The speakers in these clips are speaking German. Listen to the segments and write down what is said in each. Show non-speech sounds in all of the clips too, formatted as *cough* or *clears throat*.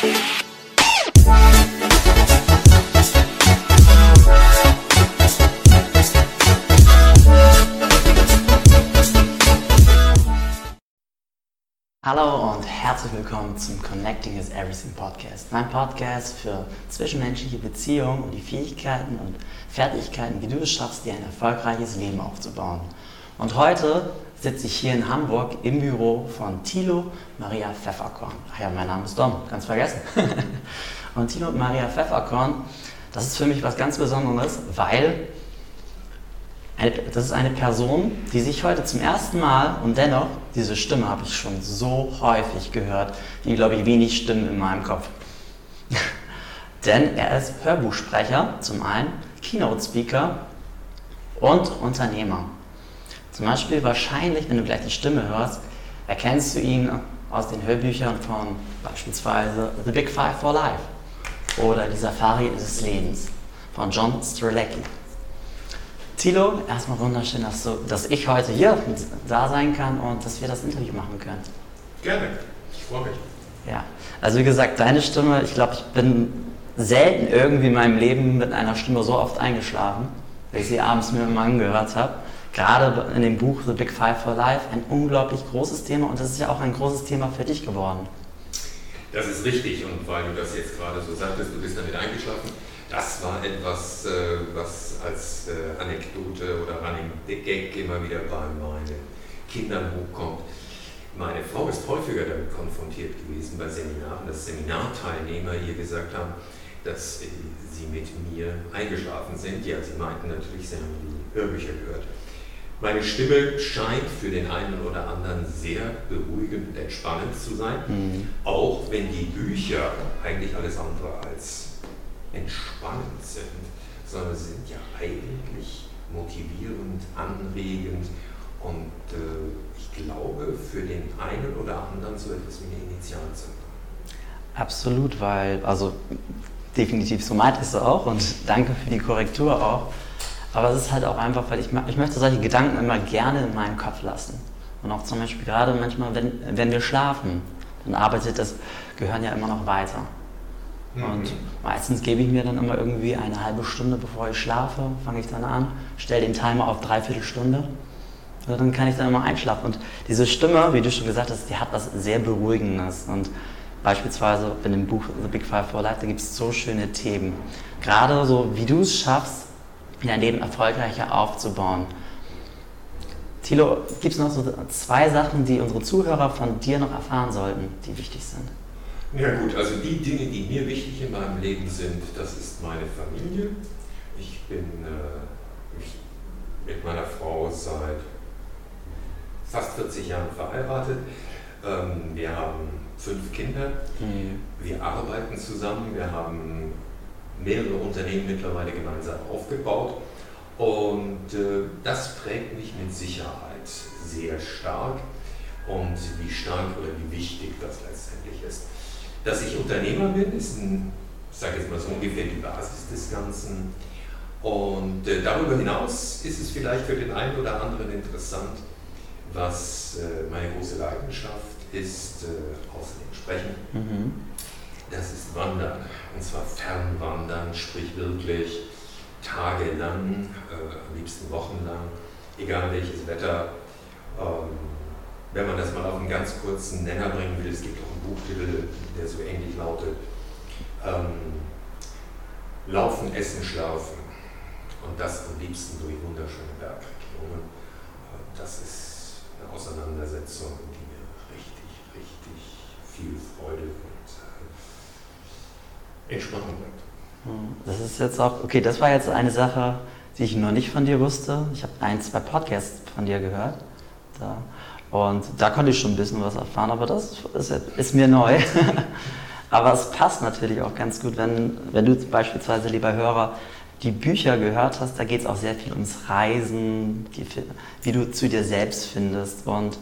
Hallo und herzlich willkommen zum Connecting is Everything Podcast. Mein Podcast für zwischenmenschliche Beziehungen und die Fähigkeiten und Fertigkeiten, wie du es schaffst, dir ein erfolgreiches Leben aufzubauen. Und heute sitze ich hier in Hamburg im Büro von Thilo Maria Pfefferkorn. Ach ja, mein Name ist Dom, ganz vergessen. *laughs* und Thilo Maria Pfefferkorn, das ist für mich was ganz Besonderes, weil das ist eine Person, die sich heute zum ersten Mal und dennoch, diese Stimme habe ich schon so häufig gehört, wie glaube ich wenig Stimmen in meinem Kopf. *laughs* Denn er ist Hörbuchsprecher zum einen, Keynote-Speaker und Unternehmer. Zum Beispiel wahrscheinlich, wenn du gleich die Stimme hörst, erkennst du ihn aus den Hörbüchern von beispielsweise The Big Five for Life oder Die Safari des Lebens von John Strzelecki. Thilo, erstmal wunderschön, dass, du, dass ich heute hier da sein kann und dass wir das Interview machen können. Gerne, ich freue mich. Ja, also wie gesagt, deine Stimme, ich glaube, ich bin selten irgendwie in meinem Leben mit einer Stimme so oft eingeschlafen, weil ich sie abends mir immer angehört habe. Gerade in dem Buch The Big Five for Life, ein unglaublich großes Thema und das ist ja auch ein großes Thema für dich geworden. Das ist richtig und weil du das jetzt gerade so sagtest, du bist damit eingeschlafen, das war etwas, äh, was als äh, Anekdote oder Running Gag immer wieder bei meinen Kindern hochkommt. Meine Frau ist häufiger damit konfrontiert gewesen bei Seminaren, dass Seminarteilnehmer ihr gesagt haben, dass sie mit mir eingeschlafen sind. Ja, sie meinten natürlich, sie haben die Hörbücher gehört. Meine Stimme scheint für den einen oder anderen sehr beruhigend und entspannend zu sein, mhm. auch wenn die Bücher eigentlich alles andere als entspannend sind, sondern sie sind ja eigentlich motivierend, anregend und äh, ich glaube für den einen oder anderen so etwas wie eine Initialzündung. Absolut, weil, also definitiv so meint es auch und danke für die Korrektur auch. Aber es ist halt auch einfach, weil ich, ich möchte solche Gedanken immer gerne in meinem Kopf lassen. Und auch zum Beispiel gerade manchmal, wenn, wenn wir schlafen, dann arbeitet das Gehirn ja immer noch weiter. Und mhm. meistens gebe ich mir dann immer irgendwie eine halbe Stunde, bevor ich schlafe, fange ich dann an, stelle den Timer auf dreiviertel Stunde. Und dann kann ich dann immer einschlafen. Und diese Stimme, wie du schon gesagt hast, die hat was sehr Beruhigendes. Und beispielsweise in dem Buch The Big Five for Life, da gibt es so schöne Themen. Gerade so, wie du es schaffst, dein Leben erfolgreicher aufzubauen. Thilo, gibt es noch so zwei Sachen, die unsere Zuhörer von dir noch erfahren sollten, die wichtig sind? Ja gut, also die Dinge, die mir wichtig in meinem Leben sind, das ist meine Familie. Ich bin äh, ich, mit meiner Frau seit fast 40 Jahren verheiratet. Ähm, wir haben fünf Kinder. Mhm. Wir arbeiten zusammen. Wir haben mehrere Unternehmen mittlerweile gemeinsam aufgebaut. Und äh, das prägt mich mit Sicherheit sehr stark. Und wie stark oder wie wichtig das letztendlich ist. Dass ich Unternehmer bin, ist ein, ich sage jetzt mal so ungefähr die Basis des Ganzen. Und äh, darüber hinaus ist es vielleicht für den einen oder anderen interessant, was äh, meine große Leidenschaft ist, außerdem Sprechen. Mhm. Das ist Wandern, und zwar Fernwandern, sprich wirklich tagelang, äh, am liebsten wochenlang, egal welches Wetter. Ähm, wenn man das mal auf einen ganz kurzen Nenner bringen will, es gibt auch einen Buchtitel, der so ähnlich lautet, ähm, Laufen, Essen, Schlafen und das am liebsten durch wunderschöne Bergregionen. Äh, das ist eine Auseinandersetzung, die mir richtig, richtig viel Freude und bringt. Hm, das ist jetzt auch, okay, das war jetzt eine Sache, die ich noch nicht von dir wusste. Ich habe ein, zwei Podcasts von dir gehört. Da und da konnte ich schon ein bisschen was erfahren, aber das ist, ist mir neu. *laughs* aber es passt natürlich auch ganz gut, wenn, wenn du beispielsweise, lieber Hörer, die Bücher gehört hast, da geht es auch sehr viel ums Reisen, die, wie du zu dir selbst findest. Und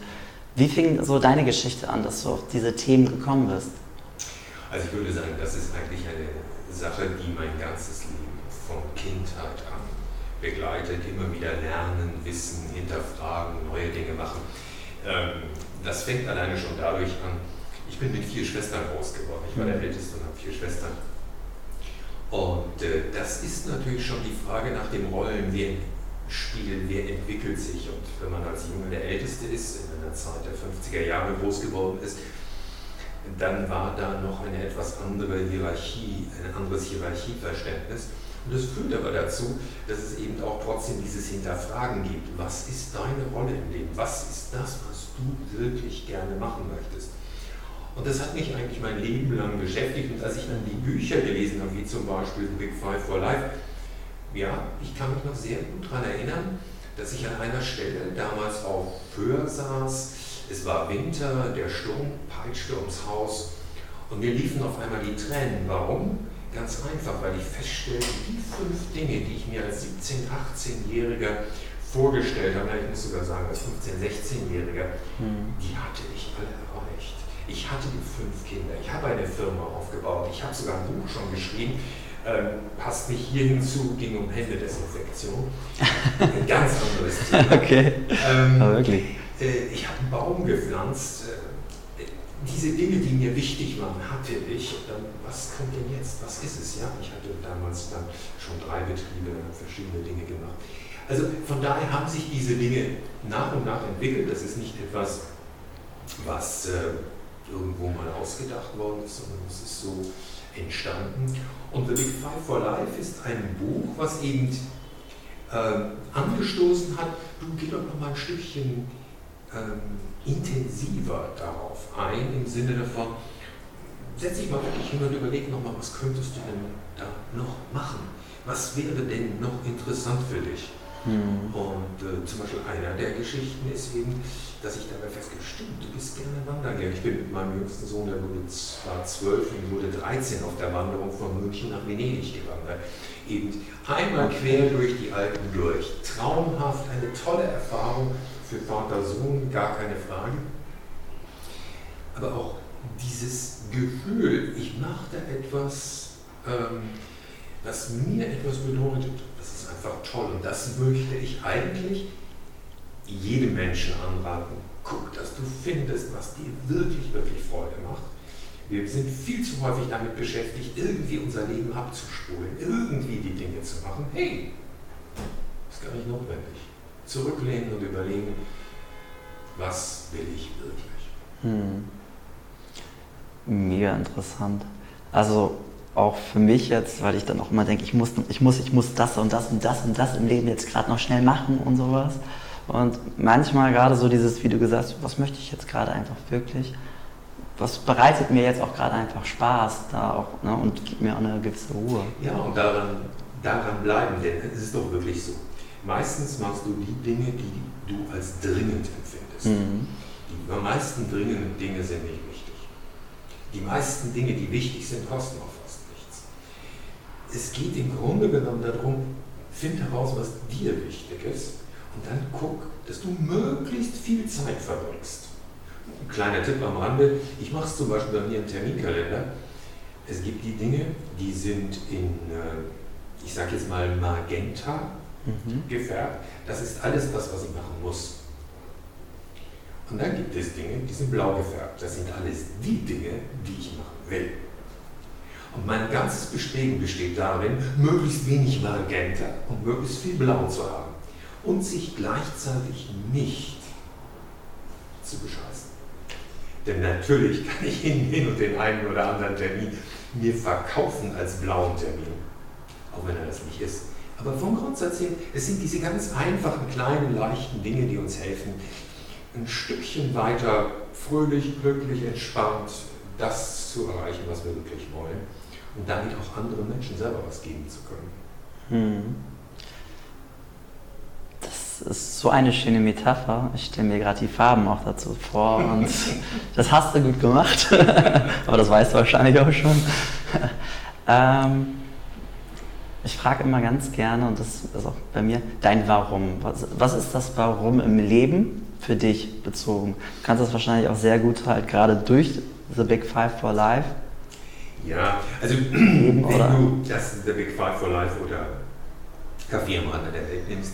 wie fing so deine Geschichte an, dass du auf diese Themen gekommen bist? Also ich würde sagen, das ist eigentlich eine Sache, die mein ganzes Leben von Kindheit an begleitet. Immer wieder lernen, wissen, hinterfragen, neue Dinge machen. Ähm, das fängt alleine schon dadurch an, Ich bin mit vier Schwestern groß geworden. Ich war der Älteste und habe vier Schwestern. Und äh, das ist natürlich schon die Frage nach dem Rollenspiel, wer entwickelt sich. Und wenn man als Junge der Älteste ist, in einer Zeit der 50er Jahre groß geworden ist, dann war da noch eine etwas andere Hierarchie, ein anderes Hierarchieverständnis. Und das führt aber dazu, dass es eben auch trotzdem dieses Hinterfragen gibt. Was ist deine Rolle im Leben? Was ist das, was du wirklich gerne machen möchtest? Und das hat mich eigentlich mein Leben lang beschäftigt. Und als ich dann die Bücher gelesen habe, wie zum Beispiel Big Five for Life, ja, ich kann mich noch sehr gut daran erinnern, dass ich an einer Stelle damals auf Föhr saß. Es war Winter, der Sturm peitschte ums Haus und mir liefen auf einmal die Tränen. Warum? Ganz einfach, weil ich feststellte, die fünf Dinge, die ich mir als 17-, 18-Jähriger vorgestellt habe, ich muss sogar sagen, als 15-, 16-Jähriger, mhm. die hatte ich alle erreicht. Ich hatte die fünf Kinder, ich habe eine Firma aufgebaut, ich habe sogar ein Buch schon geschrieben, ähm, passt nicht hier hinzu, ging um Händedesinfektion. *laughs* Ein ganz anderes Thema. Okay. Ähm, Aber wirklich. Äh, ich habe einen Baum gepflanzt. Äh, diese Dinge, die mir wichtig waren, hatte ich. Was kommt denn jetzt? Was ist es? Ja, ich hatte damals dann schon drei Betriebe, verschiedene Dinge gemacht. Also von daher haben sich diese Dinge nach und nach entwickelt. Das ist nicht etwas, was äh, irgendwo mal ausgedacht worden ist, sondern es ist so entstanden. Und The Big Five for Life ist ein Buch, was eben äh, angestoßen hat, du geh doch noch mal ein Stückchen ähm, intensiver darauf ein, im Sinne davon, setz dich mal wirklich hin und überleg nochmal, was könntest du denn da noch machen? Was wäre denn noch interessant für dich? Mhm. Und äh, zum Beispiel einer der Geschichten ist eben, dass ich dabei festgestellt stimmt, du bist gerne wandern gegangen. Ich bin mit meinem jüngsten Sohn, der wurde zwar zwölf und wurde 13 auf der Wanderung von München nach Venedig gewandert. Eben einmal quer durch die Alpen durch. Traumhaft, eine tolle Erfahrung für Vater Sohn, gar keine Frage. Aber auch dieses Gefühl, ich mache da etwas, ähm, was mir etwas bedeutet, das ist einfach toll. Und das möchte ich eigentlich jedem Menschen anraten. Guck, dass du findest, was dir wirklich, wirklich Freude macht. Wir sind viel zu häufig damit beschäftigt, irgendwie unser Leben abzuspulen, irgendwie die Dinge zu machen. Hey, ist gar nicht notwendig zurücklehnen und überlegen, was will ich wirklich. Hm. Mega interessant. Also auch für mich jetzt, weil ich dann auch immer denke, ich muss, ich muss, ich muss das und das und das und das im Leben jetzt gerade noch schnell machen und sowas. Und manchmal gerade so dieses, wie du gesagt hast, was möchte ich jetzt gerade einfach wirklich? Was bereitet mir jetzt auch gerade einfach Spaß da auch ne, und gibt mir auch eine gewisse Ruhe? Ja, und daran, daran bleiben, denn es ist doch wirklich so. Meistens machst du die Dinge, die du als dringend empfindest. Mhm. Die am meisten dringenden Dinge sind nicht wichtig. Die meisten Dinge, die wichtig sind, kosten auch fast nichts. Es geht im Grunde genommen darum, find heraus, was dir wichtig ist und dann guck, dass du möglichst viel Zeit verbringst. Ein kleiner Tipp am Rande, ich mache es zum Beispiel bei mir im Terminkalender. Es gibt die Dinge, die sind in, äh, ich sage jetzt mal Magenta, mhm. gefärbt. Das ist alles das, was ich machen muss. Und dann gibt es Dinge, die sind blau gefärbt. Das sind alles die Dinge, die ich machen will. Und mein ganzes Bestreben besteht darin, möglichst wenig Magenta und möglichst viel Blau zu haben. Und sich gleichzeitig nicht zu bescheißen. Denn natürlich kann ich hingehen und den einen oder anderen Termin mir verkaufen als blauen Termin. Auch wenn er das nicht ist. Aber vom Grundsatz her, es sind diese ganz einfachen, kleinen, leichten Dinge, die uns helfen, ein Stückchen weiter fröhlich, glücklich, entspannt das zu erreichen, was wir wirklich wollen. Und damit auch anderen Menschen selber was geben zu können. Hm. Das ist so eine schöne Metapher. Ich stelle mir gerade die Farben auch dazu vor und *laughs* das hast du gut gemacht. *laughs* Aber das weißt du wahrscheinlich auch schon. *laughs* ähm, ich frage immer ganz gerne, und das ist auch bei mir, dein Warum. Was, was ist das Warum im Leben für dich bezogen? Du kannst das wahrscheinlich auch sehr gut halt gerade durch The Big Five for Life. Ja, also *clears throat* wenn du das The Big Five for Life oder Kaffee am Rande der Welt nimmst,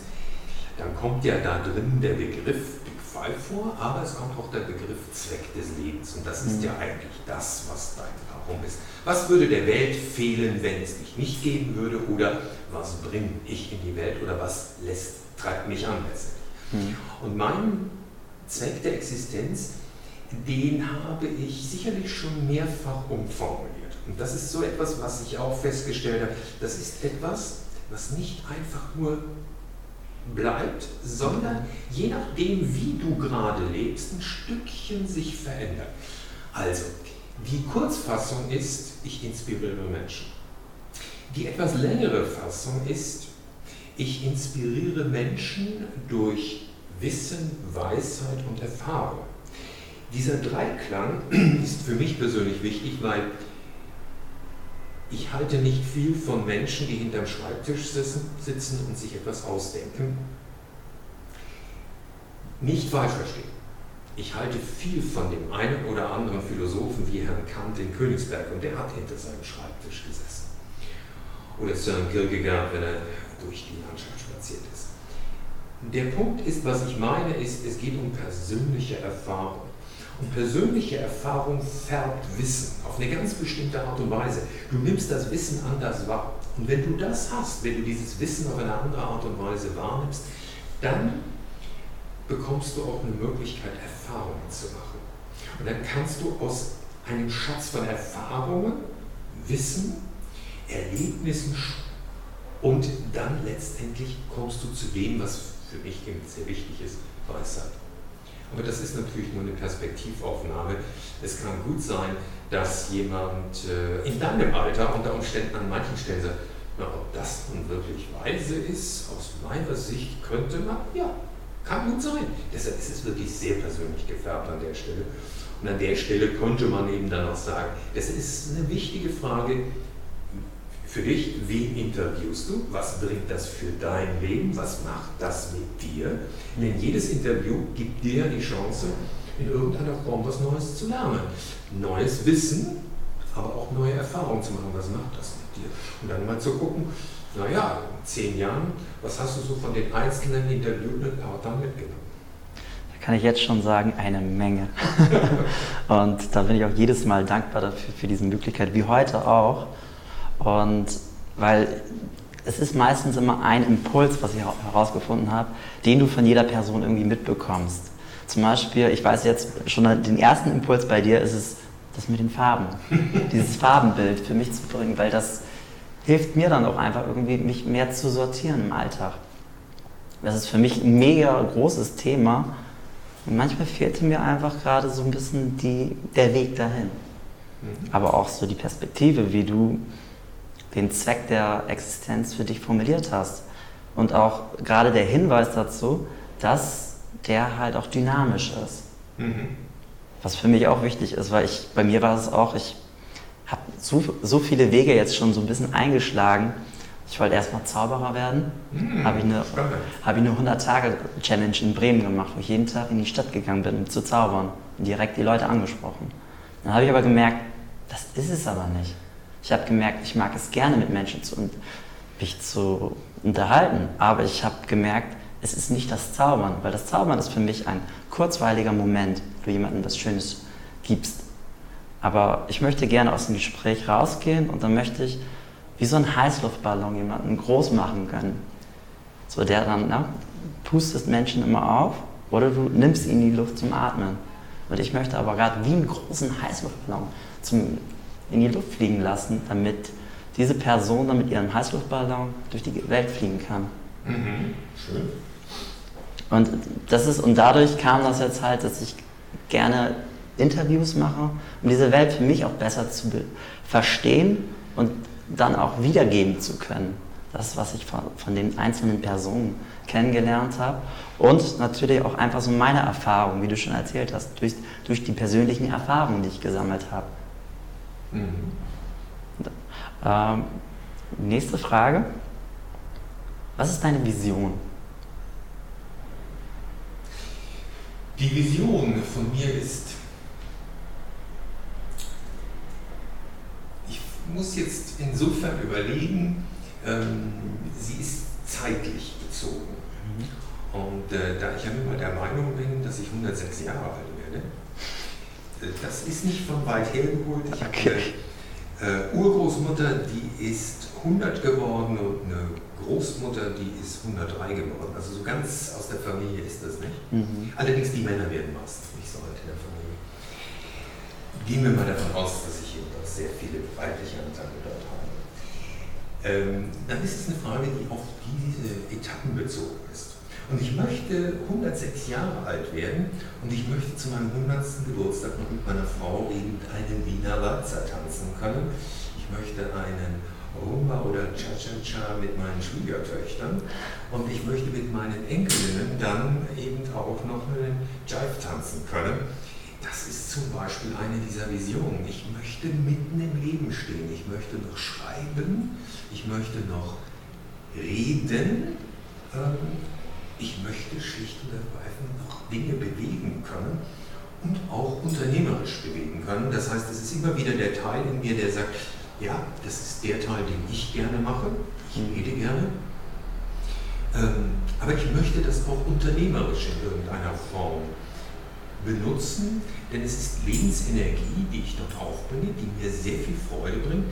dann kommt ja da drin der Begriff Big Fall vor, aber es kommt auch der Begriff Zweck des Lebens. Und das ist mhm. ja eigentlich das, was dein Warum ist. Was würde der Welt fehlen, wenn es dich nicht geben würde? Oder was bringe ich in die Welt? Oder was lässt, treibt mich an letztendlich? Mhm. Und mein Zweck der Existenz, den habe ich sicherlich schon mehrfach umformuliert. Und das ist so etwas, was ich auch festgestellt habe. Das ist etwas, was nicht einfach nur bleibt, sondern je nachdem, wie du gerade lebst, ein Stückchen sich verändert. Also, die Kurzfassung ist, ich inspiriere Menschen. Die etwas längere Fassung ist, ich inspiriere Menschen durch Wissen, Weisheit und Erfahrung. Dieser Dreiklang *clears throat* ist für mich persönlich wichtig, weil ich halte nicht viel von Menschen, die hinterm Schreibtisch sitzen und sich etwas ausdenken. Nicht falsch verstehen. Ich halte viel von dem einen oder anderen Philosophen wie Herrn Kant in Königsberg und der hat hinter seinem Schreibtisch gesessen. Oder Søren Kierkegaard, wenn er durch die Landschaft spaziert ist. Der Punkt ist, was ich meine, ist, es geht um persönliche Erfahrung. Und persönliche Erfahrung färbt Wissen auf eine ganz bestimmte Art und Weise. Du nimmst das Wissen anders wahr. Und wenn du das hast, wenn du dieses Wissen auf eine andere Art und Weise wahrnimmst, dann bekommst du auch eine Möglichkeit, Erfahrungen zu machen. Und dann kannst du aus einem Schatz von Erfahrungen, Wissen, Erlebnissen und dann letztendlich kommst du zu dem, was für mich sehr wichtig ist, Weisheit. Aber das ist natürlich nur eine Perspektivaufnahme. Es kann gut sein, dass jemand äh, in deinem Alter unter Umständen an manchen Stellen sagt, na, ob das nun wirklich weise ist, aus meiner Sicht könnte man, ja, kann gut sein. Deshalb ist es wirklich sehr persönlich gefärbt an der Stelle. Und an der Stelle könnte man eben dann auch sagen, das ist eine wichtige Frage, für dich, wen interviewst du? Was bringt das für dein Leben? Was macht das mit dir? Denn jedes Interview gibt dir die Chance, in irgendeiner Form was Neues zu lernen. Neues Wissen, aber auch neue Erfahrungen zu machen. Was macht das mit dir? Und dann mal zu gucken, naja, in zehn Jahren, was hast du so von den einzelnen interviewten Partnern mitgenommen? Da kann ich jetzt schon sagen, eine Menge. *laughs* und da bin ich auch jedes Mal dankbar dafür, für diese Möglichkeit, wie heute auch. Und weil es ist meistens immer ein Impuls, was ich herausgefunden habe, den du von jeder Person irgendwie mitbekommst. Zum Beispiel, ich weiß jetzt schon den ersten Impuls bei dir ist es, das mit den Farben, *laughs* dieses Farbenbild für mich zu bringen, weil das hilft mir dann auch einfach irgendwie, mich mehr zu sortieren im Alltag. Das ist für mich ein mega großes Thema und manchmal fehlte mir einfach gerade so ein bisschen die, der Weg dahin. Mhm. Aber auch so die Perspektive, wie du den Zweck der Existenz für dich formuliert hast. Und auch gerade der Hinweis dazu, dass der halt auch dynamisch ist. Mhm. Was für mich auch wichtig ist, weil ich, bei mir war es auch, ich habe so, so viele Wege jetzt schon so ein bisschen eingeschlagen. Ich wollte erstmal Zauberer werden. Mhm, habe ich eine, hab eine 100-Tage-Challenge in Bremen gemacht, wo ich jeden Tag in die Stadt gegangen bin, um zu zaubern und direkt die Leute angesprochen. Dann habe ich aber gemerkt, das ist es aber nicht. Ich habe gemerkt, ich mag es gerne mit Menschen zu, mich zu unterhalten, aber ich habe gemerkt, es ist nicht das Zaubern, weil das Zaubern ist für mich ein kurzweiliger Moment, wo du jemandem was Schönes gibst. Aber ich möchte gerne aus dem Gespräch rausgehen und dann möchte ich wie so ein Heißluftballon jemanden groß machen können. So der dann, na, pustest Menschen immer auf oder du nimmst ihnen die Luft zum Atmen. Und ich möchte aber gerade wie einen großen Heißluftballon zum in die Luft fliegen lassen, damit diese Person dann mit ihrem Heißluftballon durch die Welt fliegen kann. Mhm. Schön. Und, das ist, und dadurch kam das jetzt halt, dass ich gerne Interviews mache, um diese Welt für mich auch besser zu verstehen und dann auch wiedergeben zu können. Das, was ich von, von den einzelnen Personen kennengelernt habe. Und natürlich auch einfach so meine Erfahrungen, wie du schon erzählt hast, durch, durch die persönlichen Erfahrungen, die ich gesammelt habe. Mhm. Ähm, nächste Frage. Was ist deine Vision? Die Vision von mir ist, ich muss jetzt insofern überlegen, ähm, sie ist zeitlich bezogen. Mhm. Und äh, da ich ja mal der Meinung bin, dass ich 106 Jahre alt werde, äh, das ist nicht von weit her geholt. Ich okay. habe eine äh, Urgroßmutter, die ist 100 geworden und eine Großmutter, die ist 103 geworden. Also so ganz aus der Familie ist das nicht. Mhm. Allerdings die Männer werden meistens nicht so alt in der Familie. Gehen wir mal davon aus, dass ich eben auch sehr viele weibliche Anteile dort habe. Ähm, dann ist es eine Frage, die auf diese Etappen bezogen ist. Und ich möchte 106 Jahre alt werden und ich möchte zu meinem 100. Geburtstag noch mit meiner Frau eben einen Wiener Walzer tanzen können. Ich möchte einen Rumba oder Cha-Cha-Cha mit meinen Schwiegertöchtern und ich möchte mit meinen Enkelinnen dann eben auch noch einen Jive tanzen können. Das ist zum Beispiel eine dieser Visionen. Ich möchte mitten im Leben stehen. Ich möchte noch schreiben. Ich möchte noch reden. Ähm, ich möchte schlicht und ergreifend noch Dinge bewegen können und auch unternehmerisch bewegen können. Das heißt, es ist immer wieder der Teil in mir, der sagt, ja, das ist der Teil, den ich gerne mache. Ich rede gerne. Ähm, aber ich möchte das auch unternehmerisch in irgendeiner Form benutzen, denn es ist Lebensenergie, die ich dort aufbringe, die mir sehr viel Freude bringt,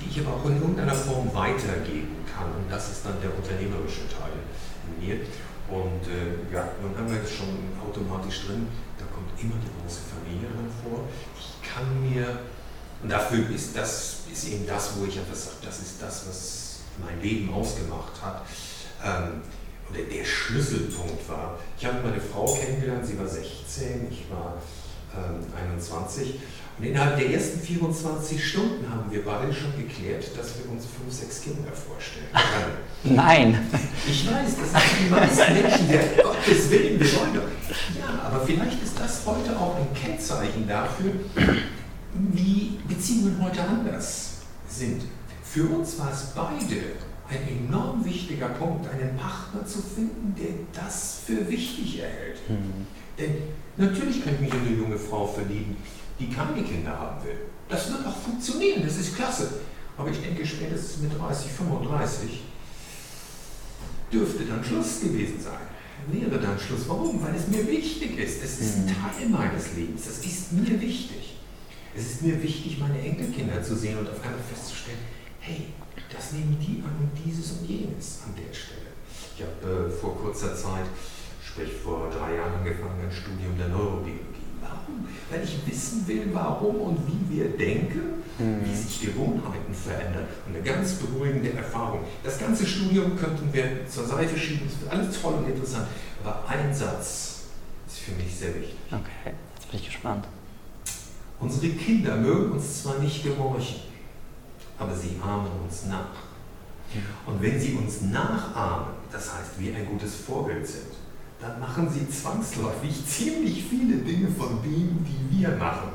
die ich aber auch in irgendeiner Form weitergeben kann. Und das ist dann der unternehmerische Teil in mir. Und äh, ja, nun haben wir das schon automatisch drin, da kommt immer die große Familie drin vor. Ich kann mir und dafür ist das ist eben das, wo ich einfach sage, das ist das, was mein Leben ausgemacht hat. Ähm, oder der Schlüsselpunkt war. Ich habe meine Frau kennengelernt, sie war 16, ich war ähm, 21. Und innerhalb der ersten 24 Stunden haben wir beide schon geklärt, dass wir uns fünf, sechs Kinder vorstellen können. *laughs* Nein. Ich weiß, das sind die meisten Menschen, der Gottes Willen, wir wollen doch. Ja, aber vielleicht ist das heute auch ein Kennzeichen dafür, wie Beziehungen heute anders sind. Für uns war es beide ein enorm wichtiger Punkt, einen Partner zu finden, der das für wichtig erhält. Mhm. Denn natürlich kann ich mich in eine junge Frau verlieben, die keine Kinder haben will. Das wird auch funktionieren, das ist klasse. Aber ich denke, spätestens mit 30, 35 dürfte dann Schluss gewesen sein. Wäre dann Schluss. Warum? Weil es mir wichtig ist. Es ist ein mhm. Teil meines Lebens. Das ist mir wichtig. Es ist mir wichtig, meine Enkelkinder zu sehen und auf einmal festzustellen, hey, das nehmen die an und dieses und jenes an der Stelle. Ich habe äh, vor kurzer Zeit, sprich vor drei Jahren angefangen, ein Studium der Neurobiologie. Warum? Weil ich wissen will, warum und wie wir denken, mhm. wie sich Gewohnheiten verändern. Und eine ganz beruhigende Erfahrung. Das ganze Studium könnten wir zur Seite schieben, es wird alles toll und interessant. Aber ein Satz ist für mich sehr wichtig. Okay, jetzt bin ich gespannt. Unsere Kinder mögen uns zwar nicht gehorchen, aber sie ahmen uns nach. Und wenn sie uns nachahmen, das heißt, wir ein gutes Vorbild sind, dann machen sie zwangsläufig ziemlich viele Dinge von dem, die wir machen.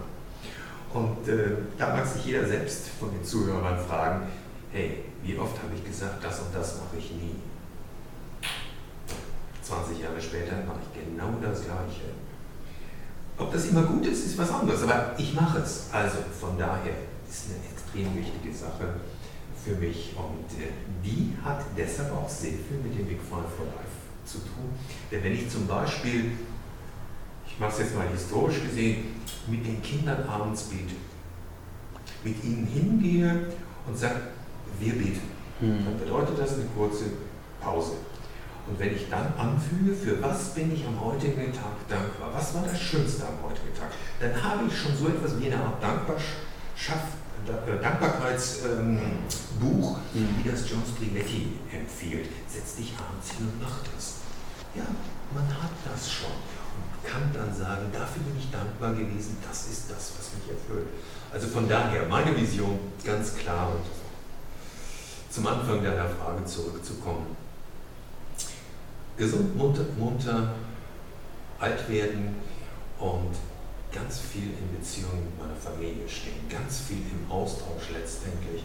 Und äh, da mag sich jeder selbst von den Zuhörern fragen, hey, wie oft habe ich gesagt, das und das mache ich nie. 20 Jahre später mache ich genau das Gleiche. Ob das immer gut ist, ist was anderes, aber ich mache es. Also von daher ist eine extrem wichtige Sache für mich und äh, die hat deshalb auch sehr viel mit dem Big Five for Life zu tun. Denn wenn ich zum Beispiel, ich mache es jetzt mal historisch gesehen, mit den Kindern abends bete, mit ihnen hingehe und sage, wir beten, hm. dann bedeutet das eine kurze Pause. Und wenn ich dann anfüge, für was bin ich am heutigen Tag dankbar, was war das Schönste am heutigen Tag, dann habe ich schon so etwas wie eine Art Dankbarschaft, äh, Dankbarkeitsbuch, ähm, wie das John Striletti empfiehlt. Setz dich abends hin und mach das. Ja, man hat das schon und kann dann sagen, dafür bin ich dankbar gewesen, das ist das, was mich erfüllt. Also von daher, meine Vision ganz klar und zum Anfang deiner Frage zurückzukommen gesund, munter, munter, alt werden und ganz viel in Beziehung mit meiner Familie stehen, ganz viel im Austausch letztendlich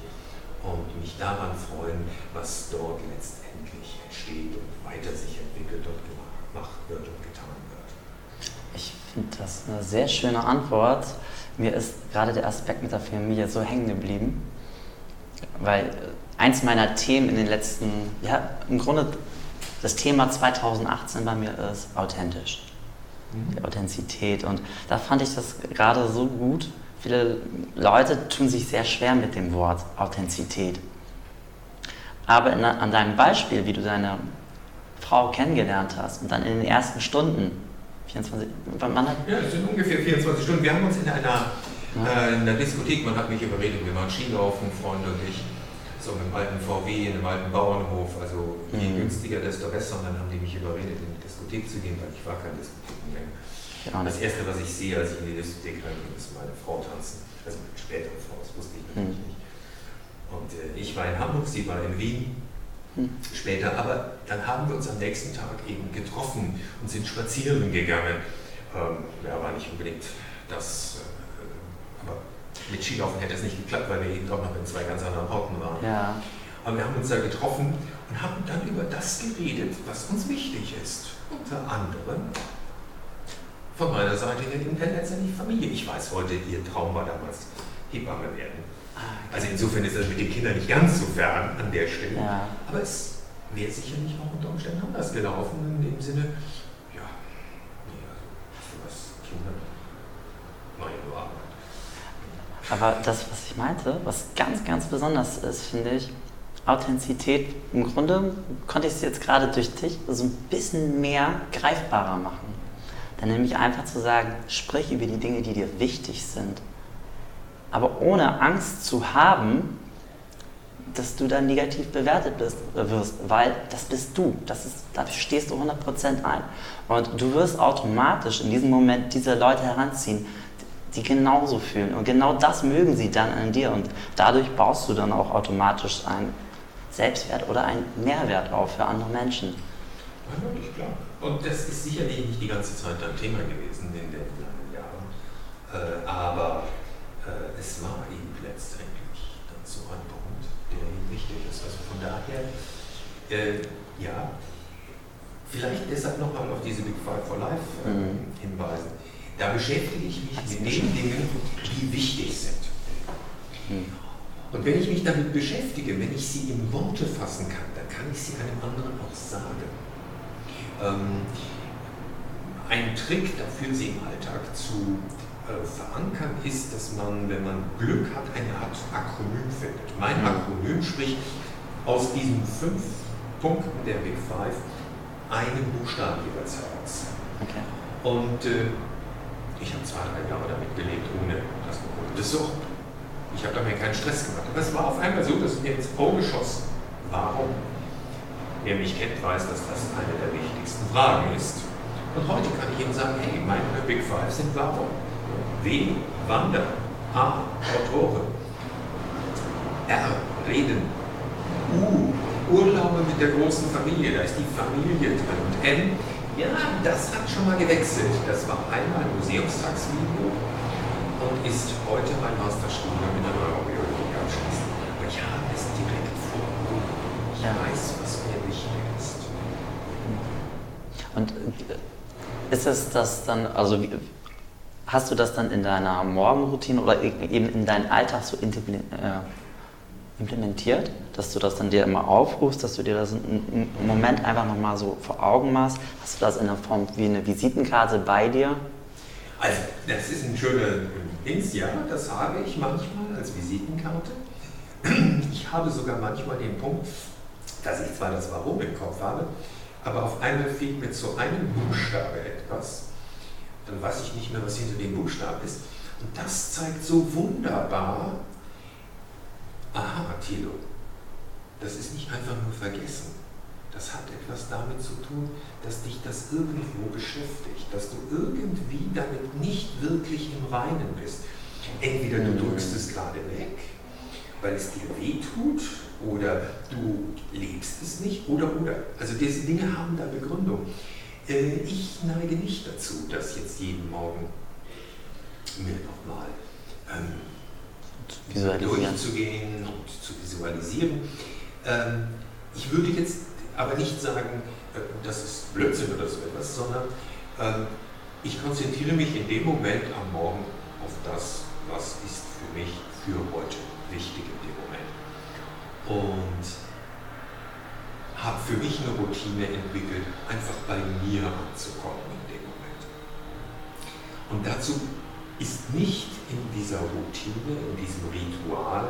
und mich daran freuen, was dort letztendlich entsteht und weiter sich entwickelt und gemacht wird und getan wird. Ich finde das eine sehr schöne Antwort. Mir ist gerade der Aspekt mit der Familie so hängen geblieben, weil eins meiner Themen in den letzten, ja, im Grunde das Thema 2018 bei mir ist authentisch. Die Authentizität. Und da fand ich das gerade so gut. Viele Leute tun sich sehr schwer mit dem Wort Authentizität. Aber in, an deinem Beispiel, wie du deine Frau kennengelernt hast und dann in den ersten Stunden, 24, wann hat Ja, es sind ungefähr 24 Stunden. Wir haben uns in einer, ja. äh, in einer Diskothek, man hat mich überredet, wir waren Skilaufen, Freunde und ich, so mit einem alten VW, in einem alten Bauernhof, also je mhm. günstiger, desto besser. Und dann haben die mich überredet, in die Diskothek zu gehen, weil ich war kein Diskothekenmensch. Das erste, was ich sehe, als ich in die Diskothek reingehe, ist meine Frau tanzen. Also eine spätere Frau, das wusste ich natürlich mhm. nicht. Und äh, ich war in Hamburg, sie war in Wien mhm. später, aber dann haben wir uns am nächsten Tag eben getroffen und sind spazieren gegangen. Ähm, ja, war nicht unbedingt das, äh, mit Skilaufen hätte es nicht geklappt, weil wir eben auch noch in zwei ganz anderen Orten waren. Ja. Aber wir haben uns da getroffen und haben dann über das geredet, was uns wichtig ist. Unter anderem von meiner Seite in letztendlich Familie. Ich weiß heute, ihr Traum war damals Hebamme werden. Ah, also insofern ist das mit den Kindern nicht ganz so fern an der Stelle. Ja. Aber es wäre sicherlich auch unter Umständen anders gelaufen, in dem Sinne, ja, nee, also was Kinder, neue Arbeit. Aber das, was ich meinte, was ganz, ganz besonders ist, finde ich, Authentizität, im Grunde konnte ich es jetzt gerade durch dich so ein bisschen mehr greifbarer machen. Dann nämlich einfach zu sagen, sprich über die Dinge, die dir wichtig sind. Aber ohne Angst zu haben, dass du dann negativ bewertet bist, wirst, weil das bist du. Das ist, da stehst du 100% ein. Und du wirst automatisch in diesem Moment diese Leute heranziehen, die genauso fühlen. Und genau das mögen sie dann an dir. Und dadurch baust du dann auch automatisch einen Selbstwert oder einen Mehrwert auf für andere Menschen. Und das ist sicherlich nicht die ganze Zeit ein Thema gewesen in den langen Jahren. Äh, aber äh, es war eben letztendlich dann so ein Punkt, der eben wichtig ist. Also von daher, äh, ja, vielleicht deshalb nochmal auf diese Big Five for Life äh, mhm. hinweisen da beschäftige ich mich mit den Dingen, die wichtig sind. Und wenn ich mich damit beschäftige, wenn ich sie in Worte fassen kann, dann kann ich sie einem anderen auch sagen. Ähm, ein Trick dafür, sie im Alltag zu äh, verankern, ist, dass man, wenn man Glück hat, eine Art Akronym findet. Mein hm. Akronym spricht aus diesen fünf Punkten der Big Five einen Buchstaben jeweils heraus. Okay. Und äh, ich habe zwei, drei Jahre damit gelebt, ohne das Das so. Ich habe da mir keinen Stress gemacht. Aber es war auf einmal so, dass mir ins Auge schoss. Warum? Wer mich kennt, weiß, dass das eine der wichtigsten Fragen ist. Und heute kann ich Ihnen sagen, hey, meine Big Five sind warum? W, Wander. A, Autoren. R, Reden. U, Urlaube mit der großen Familie. Da ist die Familie drin. Und N, ja, das hat schon mal gewechselt. Das war einmal ein Museumstagsvideo und ist heute mein Masterstudium in der Neurobiologie abschließend. Aber ich habe es direkt vor Augen. Ich weiß, was mir wichtig ist. Und äh, ist es das dann, also hast du das dann in deiner Morgenroutine oder e-, eben in deinen Alltag so integriert? Äh, implementiert, dass du das dann dir immer aufrufst, dass du dir das einen Moment einfach nochmal so vor Augen machst? Hast du das in der Form wie eine Visitenkarte bei dir? Also, das ist ein schöner Dings, ja, das habe ich manchmal als Visitenkarte. Ich habe sogar manchmal den Punkt, dass ich zwar das Warum im Kopf habe, aber auf einmal fehlt mir zu einem Buchstabe etwas. Dann weiß ich nicht mehr, was hinter dem Buchstaben ist. Und das zeigt so wunderbar, aha, Thilo, das ist nicht einfach nur vergessen. Das hat etwas damit zu tun, dass dich das irgendwo beschäftigt, dass du irgendwie damit nicht wirklich im Reinen bist. Entweder du drückst es gerade weg, weil es dir weh tut, oder du lebst es nicht, oder, oder. Also diese Dinge haben da Begründung. Äh, ich neige nicht dazu, das jetzt jeden Morgen mir nochmal ähm, durchzugehen und zu visualisieren. Ähm, ich würde jetzt aber nicht sagen, äh, das ist Blödsinn oder so etwas, sondern ähm, ich konzentriere mich in dem Moment am Morgen auf das, was ist für mich für heute wichtig in dem Moment. Und habe für mich eine Routine entwickelt, einfach bei mir anzukommen in dem Moment. Und dazu ist nicht in dieser Routine, in diesem Ritual,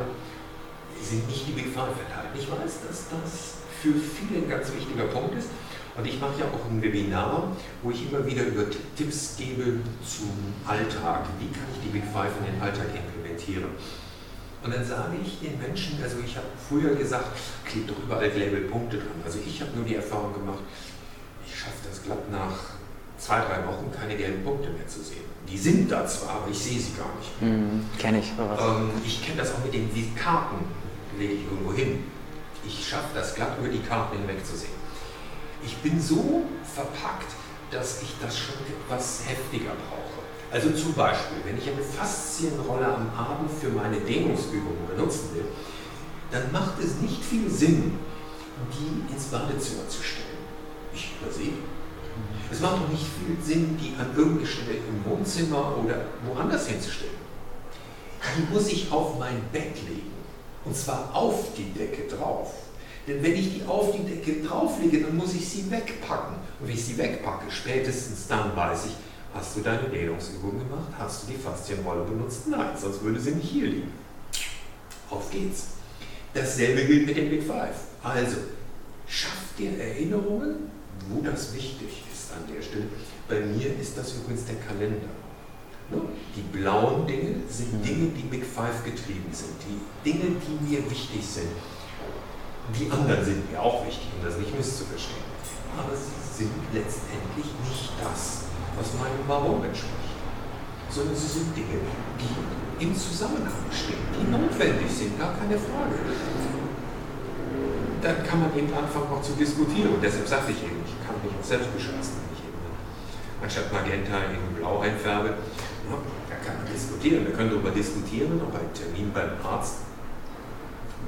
sind nicht die Five enthalten. Ich weiß, dass das für viele ein ganz wichtiger Punkt ist. Und ich mache ja auch ein Webinar, wo ich immer wieder über Tipps gebe zum Alltag. Wie kann ich die Big Five in den Alltag implementieren? Und dann sage ich den Menschen, also ich habe früher gesagt, klebt doch überall Labelpunkte dran. Also ich habe nur die Erfahrung gemacht, ich schaffe das glatt nach zwei, drei Wochen keine gelben Punkte mehr zu sehen. Die sind da zwar, aber ich sehe sie gar nicht. Mhm, kenne ich. Ähm, ich kenne das auch mit den Karten, lege ich irgendwo hin. Ich schaffe das glatt über die Karten hinweg zu sehen. Ich bin so verpackt, dass ich das schon etwas heftiger brauche. Also zum Beispiel, wenn ich eine Faszienrolle am Abend für meine Dehnungsübungen benutzen will, dann macht es nicht viel Sinn, die ins Badezimmer zu stellen. Ich übersehe. Es macht auch nicht viel Sinn, die an irgendeine Stelle im Wohnzimmer oder woanders hinzustellen. Die muss ich auf mein Bett legen. Und zwar auf die Decke drauf. Denn wenn ich die auf die Decke drauflege, dann muss ich sie wegpacken. Und wenn ich sie wegpacke, spätestens dann weiß ich, hast du deine Dehnungsübung gemacht? Hast du die Faszienrolle benutzt? Nein, sonst würde sie nicht hier liegen. Auf geht's. Dasselbe gilt mit dem Big Five. Also, schaff dir Erinnerungen, wo das wichtig ist an der Stelle. Bei mir ist das übrigens der Kalender. Ne? Die blauen Dinge sind mhm. Dinge, die Big Five getrieben sind, die Dinge, die mir wichtig sind. Die anderen sind mir auch wichtig, um das nicht misszuverstehen. Aber sie sind letztendlich nicht das, was meinem Warum entspricht, sondern sie sind Dinge, die im Zusammenhang stehen, die notwendig sind, gar keine Frage. Dann kann man eben anfangen auch zu diskutieren. Und deshalb sagte ich eben, ich kann mich auch selbst bescheißen, wenn ich eben anstatt Magenta in Blau einfärbe. Da kann man diskutieren. Wir können darüber diskutieren, ob ein Termin beim Arzt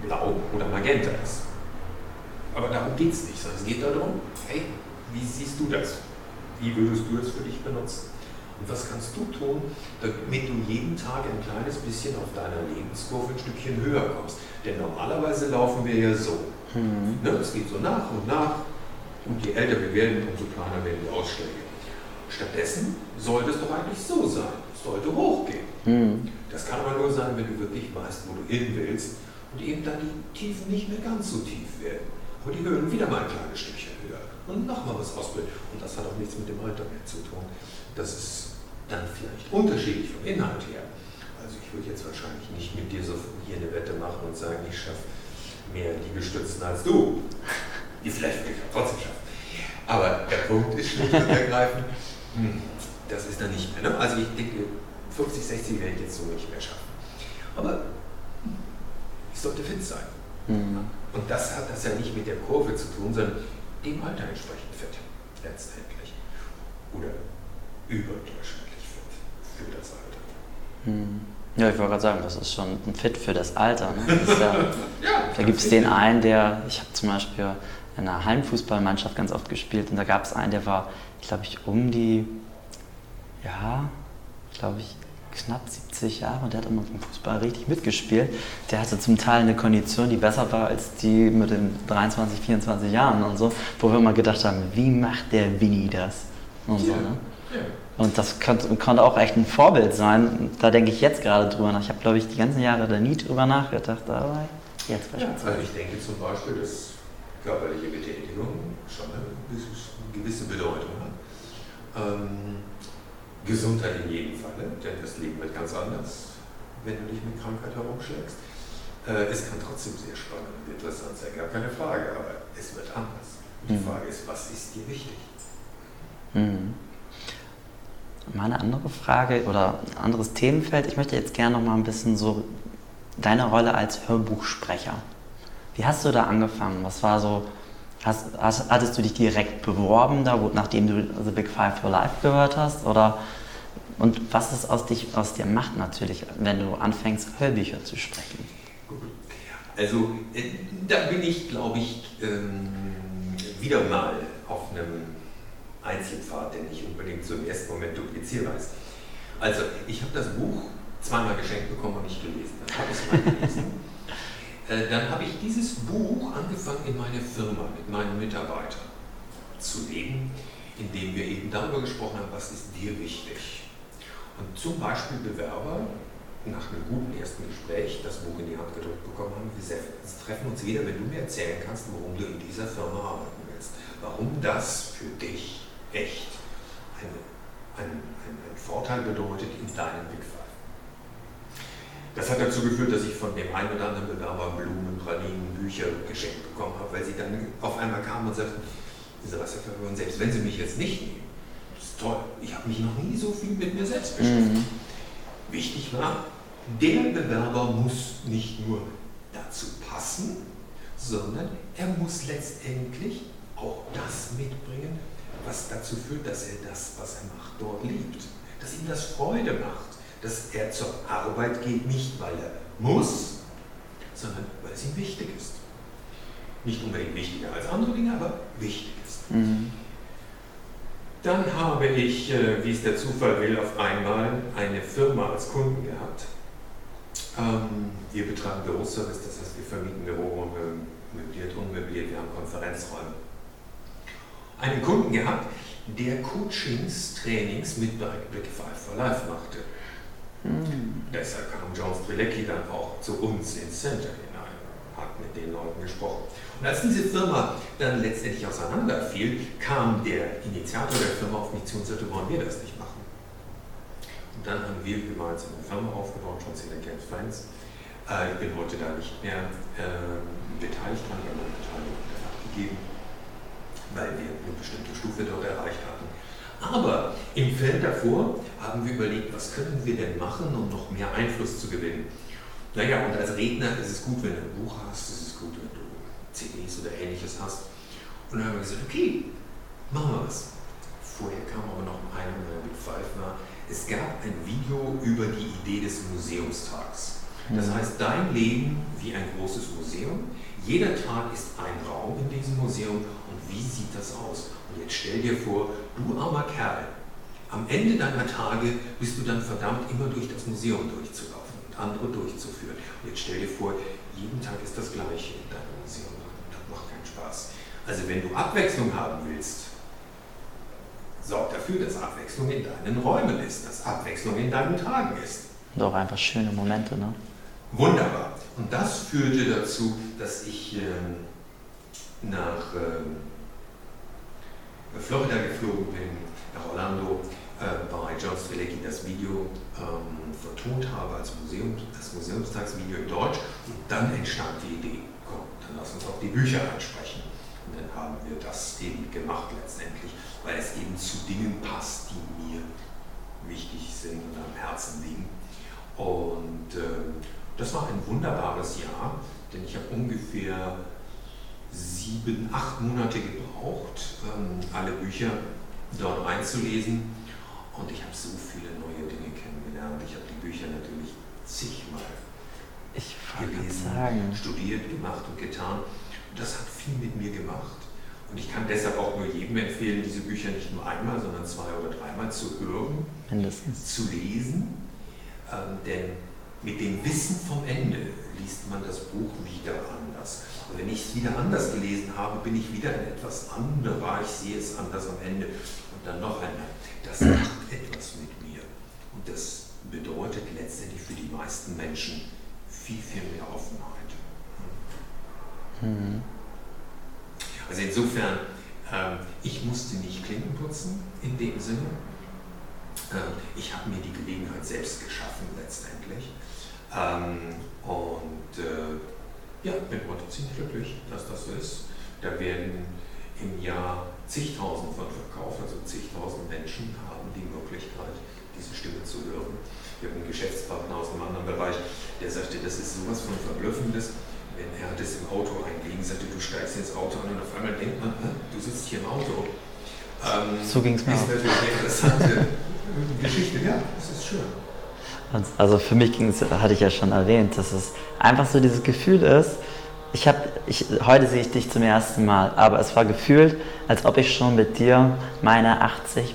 blau oder magenta ist. Aber darum geht es nicht, sondern es geht darum, hey, wie siehst du das? Wie würdest du es für dich benutzen? Und was kannst du tun, damit du jeden Tag ein kleines bisschen auf deiner Lebenskurve ein Stückchen höher kommst? Denn normalerweise laufen wir ja so. Mhm. Ne, es geht so nach und nach. Und je älter wir werden, umso kleiner werden die Ausschläge. Stattdessen sollte es doch eigentlich so sein. Es sollte hochgehen. Mhm. Das kann aber nur sein, wenn du wirklich weißt, wo du hin willst und eben dann die Tiefen nicht mehr ganz so tief werden. Aber die Höhen wieder mal ein kleines Stückchen höher und nochmal was ausbilden. Und das hat auch nichts mit dem Alter mehr zu tun. Das ist dann vielleicht unterschiedlich vom Inhalt her. Also ich würde jetzt wahrscheinlich nicht mit dir so hier eine Wette machen und sagen, ich schaffe mehr Liegestützen als du. Die vielleicht will ich auch trotzdem schaffen. Aber der Punkt ist schlicht und ergreifend, hm, das ist dann nicht mehr. Ne? Also ich denke, 50, 60 werde ich jetzt so nicht mehr schaffen. Aber ich sollte fit sein. Mhm. Und das hat das ja nicht mit der Kurve zu tun, sondern dem Alter entsprechend fit, letztendlich. Oder überdurchschnittlich fit für das Alter. Hm. Ja, ich wollte gerade sagen, das ist schon ein Fit für das Alter. Ne? *laughs* Das ja, ja, da gibt es den einen, der, ich habe zum Beispiel in einer Heimfußballmannschaft ganz oft gespielt und da gab es einen, der war, glaube ich, um die, ja, glaube ich, knapp 70 Jahre und der hat immer vom Fußball richtig mitgespielt. Der hatte zum Teil eine Kondition, die besser war als die mit den 23, 24 Jahren und so, wo wir immer gedacht haben, wie macht der Winnie das? Und so, ne? Und das konnte, konnte, auch echt ein Vorbild sein. Da denke ich jetzt gerade drüber nach. Ich habe, glaube ich, die ganzen Jahre da nie drüber nachgedacht, aber jetzt ja, also ich denke zum Beispiel, dass körperliche Betätigung schon eine gewisse Bedeutung hat. Ähm, Gesundheit in jedem Fall, denn das Leben wird ganz anders, wenn du dich mit Krankheit herumschlägst. Äh, es kann trotzdem sehr spannend und interessant sein, gar keine Frage, aber es wird anders. Die mhm. Frage ist, was ist dir wichtig? Mhm. Meine andere Frage oder anderes Themenfeld, ich möchte jetzt gerne noch mal ein bisschen so deine Rolle als Hörbuchsprecher. Wie hast du da angefangen? Was war so, hast, hast, hattest du dich direkt beworben, da, wo, nachdem du The Big Five for Life gehört hast? Oder und was es aus, dich, aus dir macht natürlich, wenn du anfängst, Hörbücher zu sprechen? Also äh, da bin ich, glaube ich, ähm, wieder mal auf einem Einzelpfad, der nicht unbedingt so im ersten Moment duplizierbar ist. Also ich habe das Buch zweimal geschenkt bekommen und nicht gelesen. Dann habe ich es mal gelesen. *laughs* äh, dann habe ich dieses Buch angefangen in meine Firma mit meinen Mitarbeitern zu legen, indem wir eben darüber gesprochen haben, was ist dir wichtig. Und zum Beispiel Bewerber nach einem guten ersten Gespräch das Buch in die Hand gedrückt bekommen haben, wir treffen uns wieder, wenn du mir erzählen kannst, warum du in dieser Firma arbeiten willst. Warum das für dich echt ein, ein, ein, Vorteil bedeutet in deinem Five. Das hat dazu geführt, dass ich von dem einen oder anderen Bewerber Blumen, Pralinen, Bücher geschenkt bekommen habe, weil sie dann auf einmal kamen und sagten, dieser Wasserverwirrung, selbst wenn sie mich jetzt nicht nehmen, das ist toll, ich habe mich noch nie so viel mit mir selbst beschäftigt. Mhm. Wichtig war, der Bewerber muss nicht nur dazu passen, sondern er muss letztendlich auch das mitbringen, was dazu führt, dass er das, was er macht, dort liebt. Dass ihm das Freude macht, dass er zur Arbeit geht, nicht weil er muss, sondern weil es ihm wichtig ist. Nicht unbedingt wichtiger als andere Dinge, aber wichtig ist. Mhm. Dann habe ich, äh, wie es der Zufall will, auf einmal eine Firma als Kunden gehabt. Ähm, wir betreiben Büroservice, das heißt, wir vermieten Büroräume, möbliert, unmöbliert, wir haben Konferenzräume. Einen Kunden gehabt, der Coachings, Trainings mit Black Five for Life machte. Mhm. Deshalb kam John Strilecki dann auch zu uns ins Center hinein, hat mit den Leuten gesprochen. Und als diese Firma dann letztendlich auseinanderfiel, kam der Initiator der Firma auf mich zu und sagte, wollen wir das nicht machen? Und dann haben wir gemeinsam eine Firma aufgebaut, John Strilecki Friends. Äh, ich bin heute da nicht mehr äh, beteiligt habe meine Beteiligung abgegeben, weil wir eine bestimmte Stufe dort erreicht hatten. Aber im Feld davor haben wir überlegt, was können wir denn machen, um noch mehr Einfluss zu gewinnen. Naja, und als Redner ist es gut, wenn du ein Buch hast, es ist gut, wenn du CDs oder ähnliches hast. Und dann haben wir gesagt, okay, machen wir was. Vorher kam aber noch ein Big Five war, es gab ein Video über die Idee des Museumstags. Das mhm. heißt, dein Leben wie ein großes Museum. Jeder Tag ist ein Raum in diesem Museum wie sieht das aus? Und jetzt stell dir vor, du armer Kerl, am Ende deiner Tage bist du dann verdammt, immer durch das Museum durchzulaufen und andere durchzuführen. Und jetzt stell dir vor, jeden Tag ist das Gleiche in deinem Museum. Das macht keinen Spaß. Also wenn du Abwechslung haben willst, sorg dafür, dass Abwechslung in deinen Räumen ist, dass Abwechslung in deinen Tagen ist. Und auch einfach schöne Momente, ne? Wunderbar. Und das führte dazu, dass ich ähm, nach ähm, Florida geflogen bin, nach Orlando, äh, bei John Strelecki das Video ähm, vertont habe als Museum, das Museumstagsvideo in Deutsch. Und dann entstand die Idee, komm, dann lass uns auch die Bücher ansprechen. Und dann haben wir das eben gemacht letztendlich, weil es eben zu Dingen passt, die mir wichtig sind und am Herzen liegen. Und äh, das war ein wunderbares Jahr, denn ich habe ungefähr sieben, acht Monate gebraucht, ähm, alle Bücher dort einzulesen. Und ich habe so viele neue Dinge kennengelernt. Ich habe die Bücher natürlich zigmal gelesen, studiert, gemacht und getan. Und das hat viel mit mir gemacht. Und ich kann deshalb auch nur jedem empfehlen, diese Bücher nicht nur einmal, sondern zwei oder dreimal zu hören, Mindestens. zu lesen. Ähm, denn mit dem Wissen vom Ende liest man das Buch wieder anders. Und wenn ich es wieder anders gelesen habe, bin ich wieder ein etwas anderer, ich sehe es anders am Ende. Und dann noch einmal, das macht etwas mit mir. Und das bedeutet letztendlich für die meisten Menschen viel, viel mehr Offenheit. Mhm. Also insofern, äh, ich musste nicht Klinken putzen in dem Sinne. Äh, ich habe mir die Gelegenheit selbst geschaffen letztendlich. Ähm, und äh, ja, bin heute ziemlich glücklich, dass das so ist. Da werden im Jahr zigtausend von verkauft, also zigtausend Menschen haben die Möglichkeit, diese Stimme zu hören. Wir haben einen Geschäftspartner aus einem anderen Bereich, der sagte, das ist sowas von Verblüffendes. Wenn er das im Auto einging, sagte, du steigst ins Auto an und auf einmal denkt man, du sitzt hier im Auto. Ähm, so ging es mir. Das ist natürlich eine interessante Geschichte, ja, das ist schön. Also für mich ging es, hatte ich ja schon erwähnt, dass es einfach so dieses Gefühl ist, ich habe, ich, heute sehe ich dich zum ersten Mal, aber es war gefühlt, als ob ich schon mit dir meine 80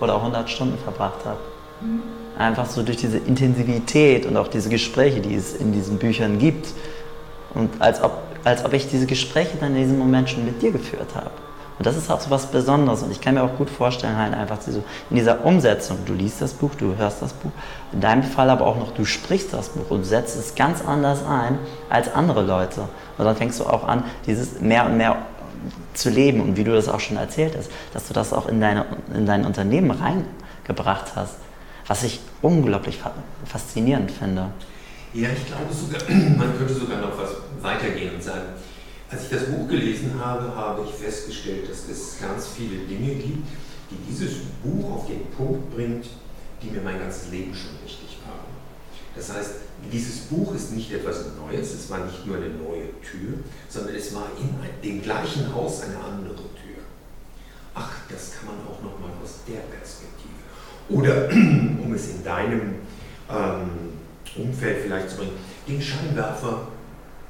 oder 100 Stunden verbracht habe. Mhm. Einfach so durch diese Intensivität und auch diese Gespräche, die es in diesen Büchern gibt Und als ob, als ob ich diese Gespräche dann in diesem Moment schon mit dir geführt habe. Und das ist auch so was Besonderes. Und ich kann mir auch gut vorstellen, halt einfach in dieser Umsetzung, du liest das Buch, du hörst das Buch, in deinem Fall aber auch noch, du sprichst das Buch und setzt es ganz anders ein als andere Leute. Und dann fängst du auch an, dieses mehr und mehr zu leben und wie du das auch schon erzählt hast, dass du das auch in, deine, in dein Unternehmen reingebracht hast, was ich unglaublich faszinierend finde. Ja, ich glaube sogar, *clears throat* man könnte sogar noch was weitergehen und sagen, als ich das Buch gelesen habe, habe ich festgestellt, dass es ganz viele Dinge gibt, die dieses Buch auf den Punkt bringt, die mir mein ganzes Leben schon wichtig waren. Das heißt, dieses Buch ist nicht etwas Neues, es war nicht nur eine neue Tür, sondern es war in dem gleichen Haus eine andere Tür. Ach, das kann man auch nochmal aus der Perspektive. Oder, *clears throat* um es in deinem ähm, Umfeld vielleicht zu bringen, den Scheinwerfer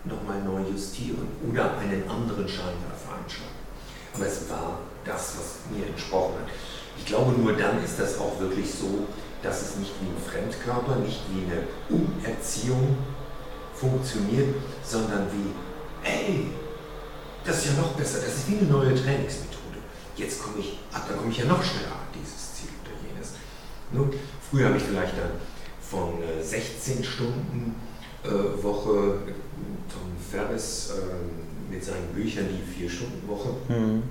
nochmal neu justieren oder einen anderen Scheinwerfer einschalten. Aber es war das, was mir entsprochen hat. Ich glaube, nur dann ist das auch wirklich so, dass es nicht wie ein Fremdkörper, nicht wie eine Umerziehung funktioniert, sondern wie, hey, das ist ja noch besser, das ist wie eine neue Trainingsmethode. Jetzt komme ich, ach, da komme ich ja noch schneller an dieses Ziel oder jenes. Nun, früher habe ich vielleicht dann von 16 äh, Stunden Woche Tom Ferris äh, mit seinen Büchern die 4-Stunden-Woche. Mhm.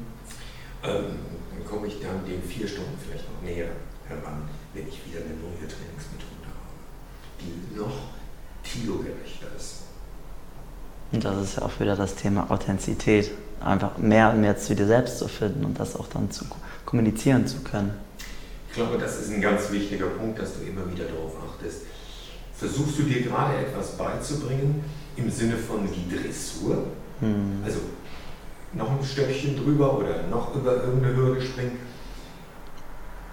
Ähm, dann komme ich dann den 4 Stunden vielleicht noch näher heran, wenn ich wieder eine neue Trainingsmethode habe, die noch kilogerechter ist. Und das ist ja auch wieder das Thema Authentizität, einfach mehr und mehr zu dir selbst zu finden und das auch dann zu kommunizieren zu können. Ich glaube, das ist ein ganz wichtiger Punkt, dass du immer wieder darauf achtest. Versuchst du dir gerade etwas beizubringen im Sinne von wie Dressur? Hm. Also noch ein Stöckchen drüber oder noch über irgendeine Hürde springen?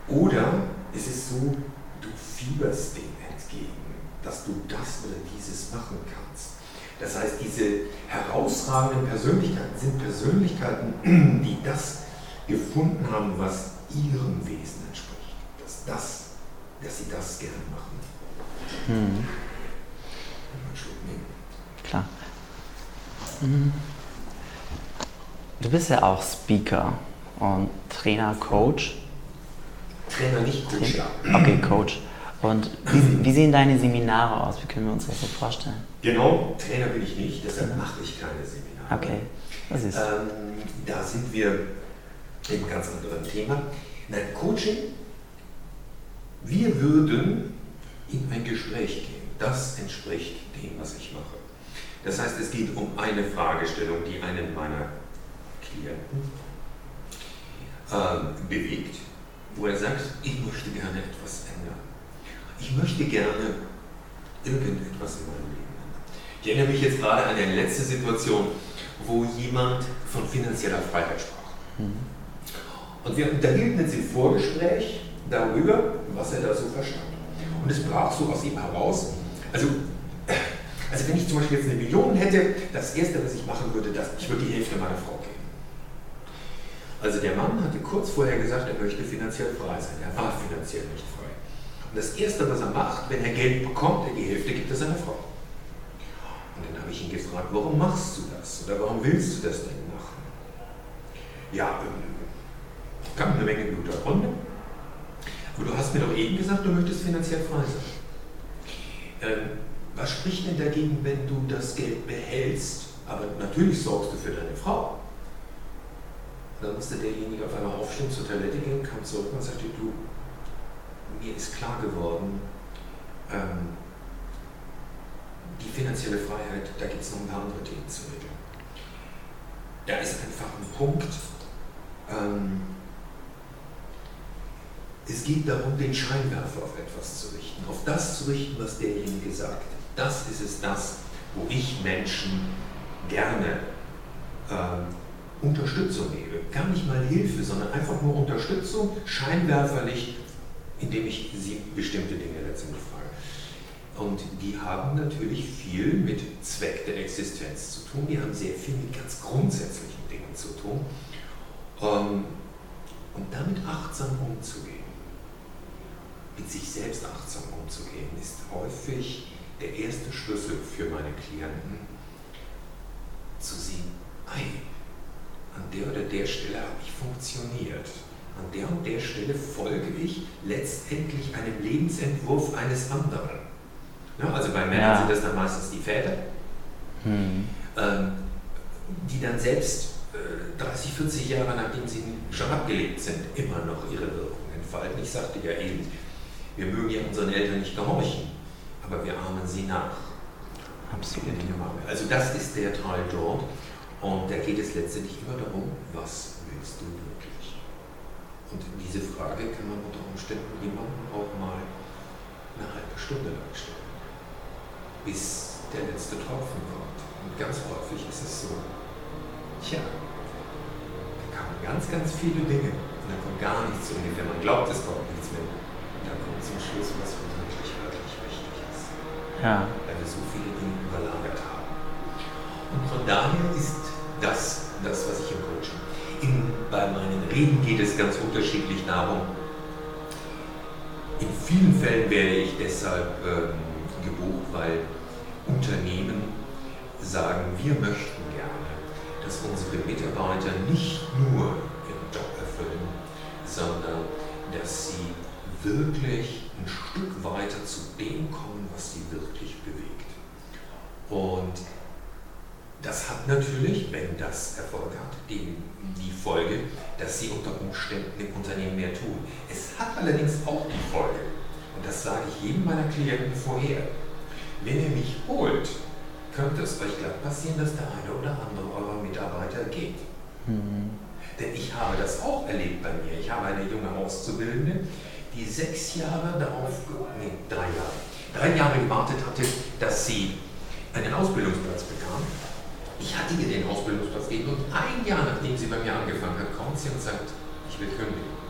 Oder ist es so, du fieberst dem entgegen, dass du das oder dieses machen kannst? Das heißt, diese herausragenden Persönlichkeiten sind Persönlichkeiten, *clears throat* die das gefunden haben, was ihrem Wesen entspricht. Dass, das, dass sie das gerne machen. Hm. Klar. Mhm. Du bist ja auch Speaker und Trainer, Coach. Trainer, nicht Coach, ja. Okay, Coach. Und wie, wie, sehen deine Seminare aus? Wie können wir uns das so vorstellen? Genau, Trainer bin ich nicht, deshalb mache ich keine Seminare. Okay, was ist? Ähm, da sind wir einem ganz anderen Thema. Nein, Coaching, wir würden in ein Gespräch gehen. Das entspricht dem, was ich mache. Das heißt, es geht um eine Fragestellung, die einen meiner Klienten äh, bewegt, wo er sagt, ich möchte gerne etwas ändern. Ich möchte gerne irgendetwas in meinem Leben ändern. Ich erinnere mich jetzt gerade an eine letzte Situation, wo jemand von finanzieller Freiheit sprach. Mhm. Und wir unterhielten jetzt im Vorgespräch darüber, was er da so verstand. Brach so aus ihm heraus, also, also wenn ich zum Beispiel jetzt eine Million hätte, das Erste, was ich machen würde, das, ich würde die Hälfte meiner Frau geben. Also der Mann hatte kurz vorher gesagt, er möchte finanziell frei sein. Er war finanziell nicht frei. Und das Erste, was er macht, wenn er Geld bekommt, er die Hälfte gibt er seiner Frau. Und dann habe ich ihn gefragt, warum machst du das? Oder warum willst du das denn machen? Ja, ähm, kam eine Menge guter Gründe. Du hast mir doch eben gesagt, du möchtest finanziell frei sein. Ähm, was spricht denn dagegen, wenn du das Geld behältst, aber natürlich sorgst du für deine Frau? Dann musste derjenige auf einmal aufstehen, zur Toilette gehen, kam zurück und sagte, du, mir ist klar geworden, ähm, die finanzielle Freiheit, da gibt es noch ein paar andere Dinge zu regeln. Da ist einfach ein Punkt, ähm, es geht darum, den Scheinwerfer auf etwas zu richten, auf das zu richten, was derjenige sagt. Das ist es das, wo ich Menschen gerne äh, Unterstützung gebe. Gar nicht mal Hilfe, sondern einfach nur Unterstützung, scheinwerferlich, indem ich sie bestimmte Dinge letztendlich frage. Und die haben natürlich viel mit Zweck der Existenz zu tun. Die haben sehr viel mit ganz grundsätzlichen Dingen zu tun. Ähm, und damit achtsam umzugehen mit sich selbst achtsam umzugehen, ist häufig der erste Schlüssel für meine Klienten, zu sehen, ei, an der oder der Stelle habe ich funktioniert. An der und der Stelle folge ich letztendlich einem Lebensentwurf eines anderen. Ja, also bei Männern ja. sind das dann meistens die Väter, hm. ähm, die dann selbst äh, 30, 40 Jahre nachdem sie schon abgelebt sind, immer noch ihre Wirkung entfalten. Ich sagte ja eben, wir mögen ja unseren Eltern nicht gehorchen, aber wir ahmen sie nach. Absolut. Also das ist der Teil dort. Und da geht es letztendlich immer darum, was willst du wirklich? Und diese Frage kann man unter Umständen jemandem auch mal eine halbe Stunde lang stellen, bis der letzte Tropfen kommt. Und ganz häufig ist es so, tja, da kamen ganz, ganz viele Dinge und da kommt gar nichts ungefähr. Man glaubt, es kommt nichts mehr. Und dann kommt zum Schluss was, was wirklich, wirklich wichtig ist. Ja. Weil wir so viele Dinge überlagert haben. Und von daher ist das, das was ich im Coaching. In, bei meinen Reden geht es ganz unterschiedlich darum. In vielen Fällen werde ich deshalb ähm, gebucht, weil Unternehmen sagen, wir möchten gerne, dass unsere Mitarbeiter nicht nur ihren Job erfüllen, sondern dass sie wirklich ein Stück weiter zu dem kommen, was sie wirklich bewegt. Und das hat natürlich, wenn das Erfolg hat, die, die Folge, dass sie unter Umständen im Unternehmen mehr tun. Es hat allerdings auch die Folge, und das sage ich jedem meiner Klienten vorher, wenn ihr mich holt, könnte es euch glatt passieren, dass der eine oder andere eurer Mitarbeiter geht. Mhm. Denn ich habe das auch erlebt bei mir. Ich habe eine junge Auszubildende, die sechs Jahre darauf, nee, drei Jahre, drei Jahre gewartet hatte, dass sie einen Ausbildungsplatz bekam. Ich hatte ihr den Ausbildungsplatz gegeben und ein Jahr nachdem sie bei mir angefangen hat, kommt sie und sagt, ich will kündigen.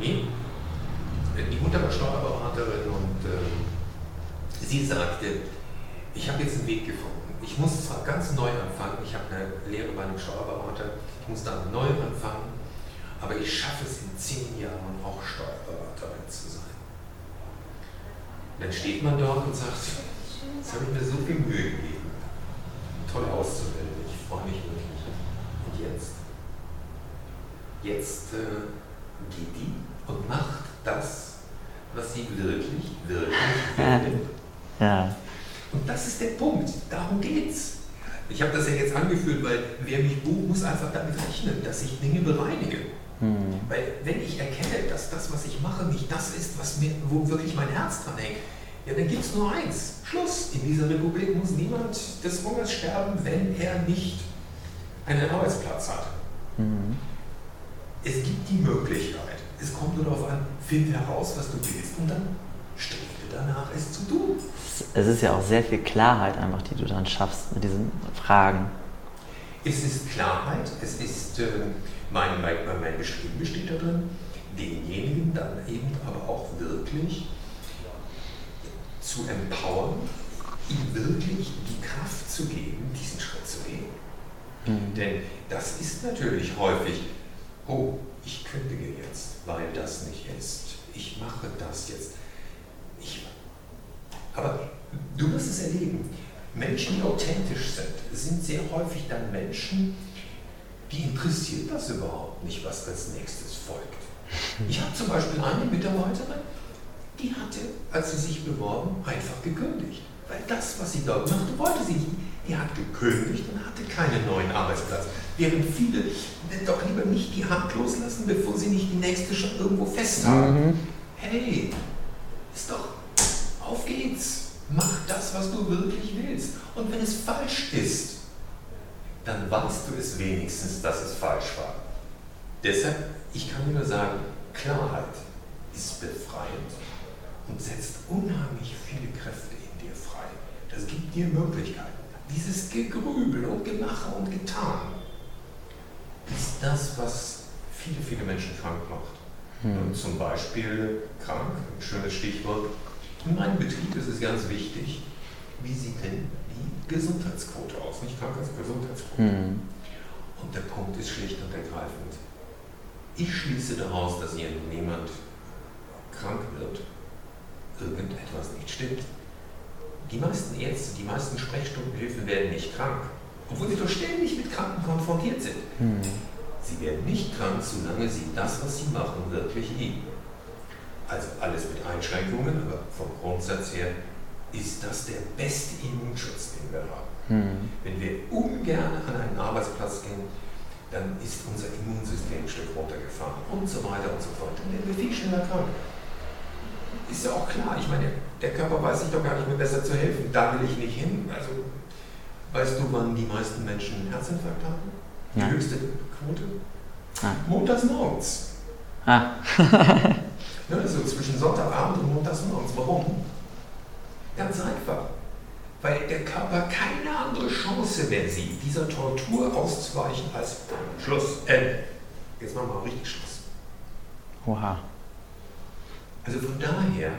Nee, die Mutter war Steuerberaterin und äh, Sie sagte, ich habe jetzt einen Weg gefunden. Ich muss zwar ganz neu anfangen, ich habe eine Lehre bei einem Steuerberater, ich muss dann neu anfangen, aber ich schaffe es in zehn Jahren auch Steuerberaterin zu sein. dann steht man dort und sagt, jetzt habe ich mir so viel Mühe gegeben, toll auszubilden, ich freue mich wirklich. Und jetzt? Jetzt äh, geht die und macht das, was sie wirklich, wirklich *laughs* will. Ja. Und das ist der Punkt. Darum geht's. Ich habe das ja jetzt angeführt, weil wer mich bucht, muss einfach damit rechnen, dass ich Dinge bereinige. Hm. Weil wenn ich erkenne, dass das, was ich mache, nicht das ist, was mir, wo wirklich mein Herz dran hängt, ja, dann gibt es nur eins. Schluss. In dieser Republik muss niemand des Hungers sterben, wenn er nicht einen Arbeitsplatz hat. Mhm. Es gibt die Möglichkeit. Es kommt nur darauf an, finde heraus, was du willst und dann strebe danach, es zu tun es ist ja auch sehr viel Klarheit einfach, die du dann schaffst mit diesen Fragen. Es ist Klarheit, es ist, äh, mein, mein, mein Bestreben besteht darin, denjenigen dann eben aber auch wirklich zu empowern, ihm wirklich die Kraft zu geben, diesen Schritt zu gehen. Mhm. Denn das ist natürlich häufig, oh, ich kündige jetzt, weil das nicht ist. Ich mache das jetzt. Ich aber du wirst es erleben. Menschen, die authentisch sind, sind sehr häufig dann Menschen, die interessiert das überhaupt nicht, was als nächstes folgt. Ich habe zum Beispiel eine Mitarbeiterin, die hatte, als sie sich beworben, einfach gekündigt. Weil das, was sie dort machte, wollte sie nicht. Die hat gekündigt und hatte keinen neuen Arbeitsplatz. Während viele doch lieber nicht die Hand loslassen, bevor sie nicht die nächste schon irgendwo fest haben. Mhm. Hey, ist doch. Mach das, was du wirklich willst. Und wenn es falsch ist, dann weißt du es wenigstens, dass es falsch war. Deshalb, ich kann nur sagen, Klarheit ist befreiend und setzt unheimlich viele Kräfte in dir frei. Das gibt dir Möglichkeiten. Dieses Gegrübel und Gemache und Getan ist das, was viele, viele Menschen krank macht. Hm. Zum Beispiel krank, ein schönes Stichwort, in meinem Betrieb ist es ganz wichtig, wie sieht denn die Gesundheitsquote aus? Nicht Krankheitsgesundheitsquote. Mhm. Und der Punkt ist schlicht und ergreifend. Ich schließe daraus, dass jemand krank wird, irgendetwas nicht stimmt. Die meisten Ärzte, die meisten Sprechstundenhilfen werden nicht krank. Obwohl sie doch ständig mit Kranken konfrontiert sind. Mhm. Sie werden nicht krank, solange sie das, was sie machen, wirklich lieben. Also alles mit Einschränkungen, aber vom Grundsatz her ist das der beste Immunschutz, den wir haben. Mhm. Wenn wir ungern an einen Arbeitsplatz gehen, dann ist unser Immunsystem ein Stück runtergefahren und so weiter und so fort. Dann werden wir viel schneller krank. Ist ja auch klar, ich meine, der Körper weiß sich doch gar nicht mehr besser zu helfen. Da will ich nicht hin. Also, weißt du, wann die meisten Menschen einen Herzinfarkt haben? Die ja. höchste Quote? Ah. Montags morgens. Ah. *laughs* ja, also zwischen Sonntagabend und montags morgens. Warum? Ganz einfach weil der Körper keine andere Chance mehr sieht, dieser Tortur auszuweichen als Schluss, Ende. Jetzt machen wir mal richtig Schluss. Oha. Also von daher,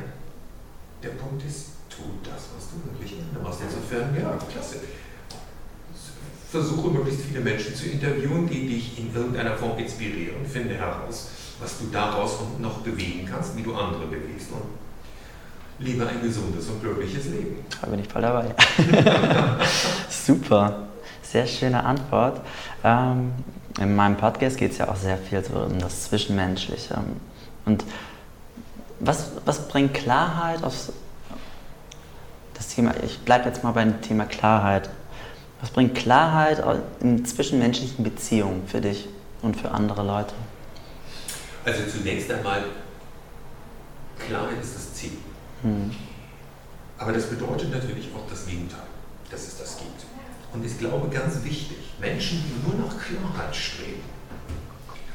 der Punkt ist, tu das, was du wirklich gerne machst. Insofern, ja, klasse. Versuche möglichst viele Menschen zu interviewen, die dich in irgendeiner Form inspirieren. Finde heraus, was du daraus noch bewegen kannst, wie du andere bewegst. Und Liebe ein gesundes und glückliches Leben. Da bin ich voll dabei. *laughs* Super, sehr schöne Antwort. Ähm, in meinem Podcast geht es ja auch sehr viel so um das Zwischenmenschliche. Und was, was bringt Klarheit aufs das Thema, ich bleibe jetzt mal beim Thema Klarheit. Was bringt Klarheit in zwischenmenschlichen Beziehungen für dich und für andere Leute? Also zunächst einmal, Klarheit ist das Ziel. Mhm. Aber das bedeutet natürlich auch das Gegenteil, dass es das gibt. Und ich glaube ganz wichtig, Menschen, die nur nach Klarheit streben,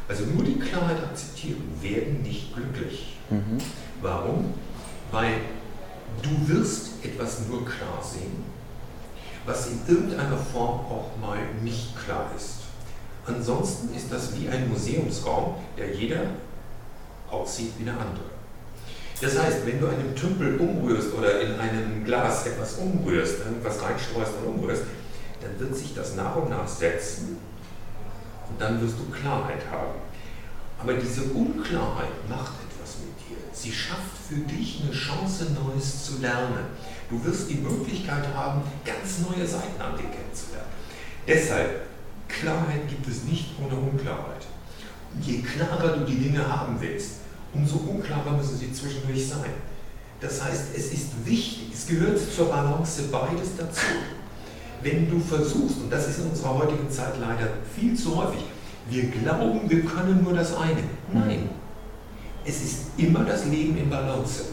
also nur die Klarheit akzeptieren, werden nicht glücklich. Mhm. Warum? Weil du wirst etwas nur klar sehen, was in irgendeiner Form auch mal nicht klar ist. Ansonsten ist das wie ein Museumsraum, der jeder aussieht wie der andere. Das heißt, wenn du einen Tümpel umrührst oder in einem Glas etwas umrührst, irgendwas reinstreust und umrührst, dann wird sich das nach und nach setzen und dann wirst du Klarheit haben. Aber diese Unklarheit macht etwas mit dir. Sie schafft für dich eine Chance, Neues zu lernen. Du wirst die Möglichkeit haben, ganz neue Seiten an dir kennenzulernen. Deshalb, Klarheit gibt es nicht ohne Unklarheit. Je klarer du die Dinge haben willst, umso unklarer müssen sie zwischendurch sein. Das heißt, es ist wichtig, es gehört zur Balance beides dazu. Wenn du versuchst, und das ist in unserer heutigen Zeit leider viel zu häufig, wir glauben, wir können nur das eine. Nein, es ist immer das Leben in Balance.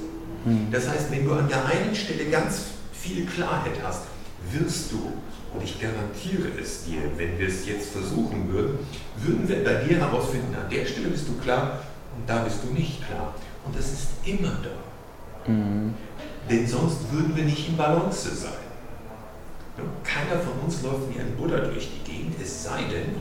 Hm. Das heißt, wenn du an der einen Stelle ganz viel Klarheit hast, wirst du, und ich garantiere es dir, wenn wir es jetzt versuchen würden, würden wir bei dir herausfinden, an der Stelle bist du klar, und da bist du nicht klar. Und es ist immer da. Mhm. Denn sonst würden wir nicht in Balance sein. Keiner von uns läuft wie ein Buddha durch die Gegend, es sei denn,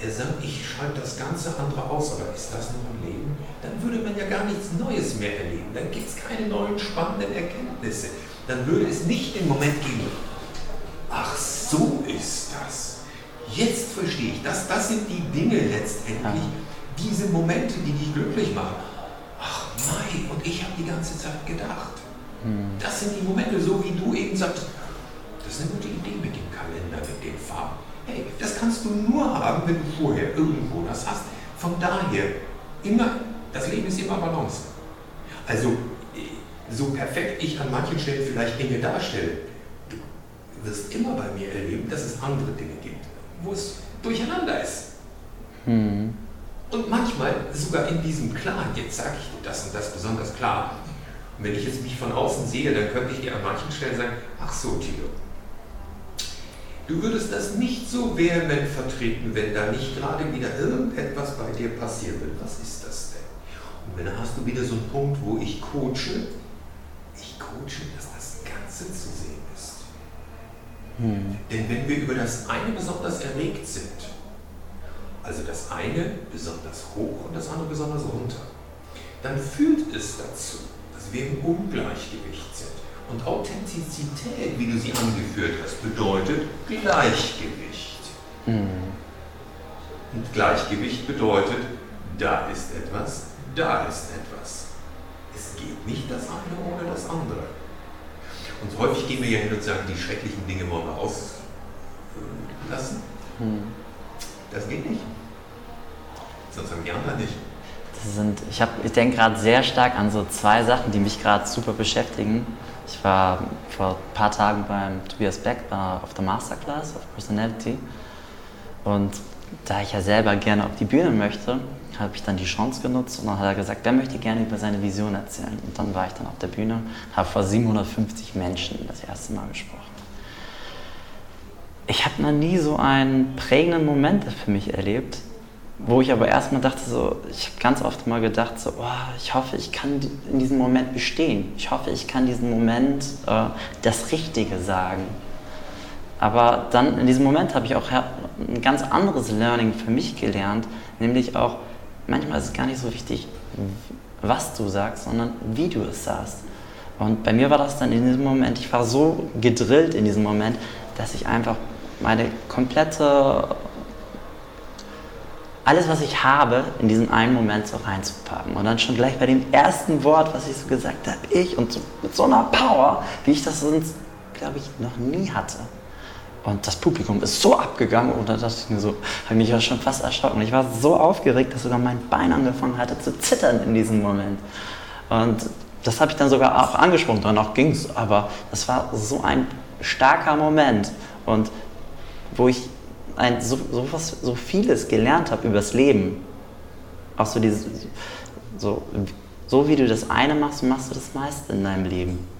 er sagt, ich schalte das ganze andere aus, aber ist das noch ein Leben? Dann würde man ja gar nichts Neues mehr erleben. Dann gibt es keine neuen spannenden Erkenntnisse. Dann würde es nicht den Moment geben, ach so ist das. Jetzt verstehe ich, das, das sind die Dinge letztendlich, diese Momente, die dich glücklich machen. Ach nein, und ich habe die ganze Zeit gedacht. Hm. Das sind die Momente, so wie du eben sagst, das ist eine gute Idee mit dem Kalender, mit den Farben. Hey, das kannst du nur haben, wenn du vorher irgendwo das hast. Von daher, immer, das Leben ist immer Balance. Also, so perfekt ich an manchen Stellen vielleicht Dinge darstelle, wirst immer bei mir erleben, dass es andere Dinge gibt, wo es durcheinander ist. Hm. Und manchmal sogar in diesem Klaren, jetzt sage ich dir das und das besonders klar. Und wenn ich jetzt mich von außen sehe, dann könnte ich dir an manchen Stellen sagen, ach so, Tilo, du würdest das nicht so vehement vertreten, wenn da nicht gerade wieder irgendetwas bei dir passieren will. Was ist das denn? Und dann hast du wieder so einen Punkt, wo ich coache. Ich coache, dass das Ganze zu sehen ist. Hm. Denn wenn wir über das eine besonders erregt sind, also das eine besonders hoch und das andere besonders runter, dann führt es dazu, dass wir im Ungleichgewicht sind. Und Authentizität, wie du sie angeführt hast, bedeutet Gleichgewicht. Mhm. Und Gleichgewicht bedeutet, da ist etwas, da ist etwas. Es geht nicht das eine ohne das andere. Und häufig gehen wir ja hin und sagen, die schrecklichen Dinge wollen wir aus, lassen. Hm. Das geht nicht. Sonst haben die anderen nicht. Das sind, ich ich denke gerade sehr stark an so zwei Sachen, die mich gerade super beschäftigen. Ich war vor ein paar Tagen beim Tobias Beck auf der Masterclass of Personality und da ich ja selber gerne auf die Bühne möchte, habe ich dann die Chance genutzt und dann hat er gesagt, wer möchte gerne über seine Vision erzählen. Und dann war ich dann auf der Bühne, habe vor 750 Menschen das erste Mal gesprochen. Ich habe noch nie so einen prägenden Moment für mich erlebt, wo ich aber erstmal dachte, so, ich habe ganz oft mal gedacht, so, oh, ich hoffe, ich kann in diesem Moment bestehen. Ich hoffe, ich kann diesen Moment äh, das Richtige sagen. Aber dann in diesem Moment habe ich auch ein ganz anderes Learning für mich gelernt, nämlich auch, manchmal ist es gar nicht so wichtig, was du sagst, sondern wie du es sagst. Und bei mir war das dann in diesem Moment, ich war so gedrillt in diesem Moment, dass ich einfach meine komplette, alles was ich habe, in diesem einen Moment so reinzupacken. Und dann schon gleich bei dem ersten Wort, was ich so gesagt habe, ich und so, mit so einer Power, wie ich das sonst, glaube ich, noch nie hatte. Und das Publikum ist so abgegangen und da dachte ich mir so, habe mich ja schon fast erschrocken. Ich war so aufgeregt, dass sogar mein Bein angefangen hatte zu zittern in diesem Moment. Und das habe ich dann sogar auch angesprochen, danach ging es. Aber das war so ein starker Moment. Und wo ich ein, so, so, was, so vieles gelernt habe über das Leben. Auch so dieses, so, so wie du das eine machst, machst du das meiste in deinem Leben.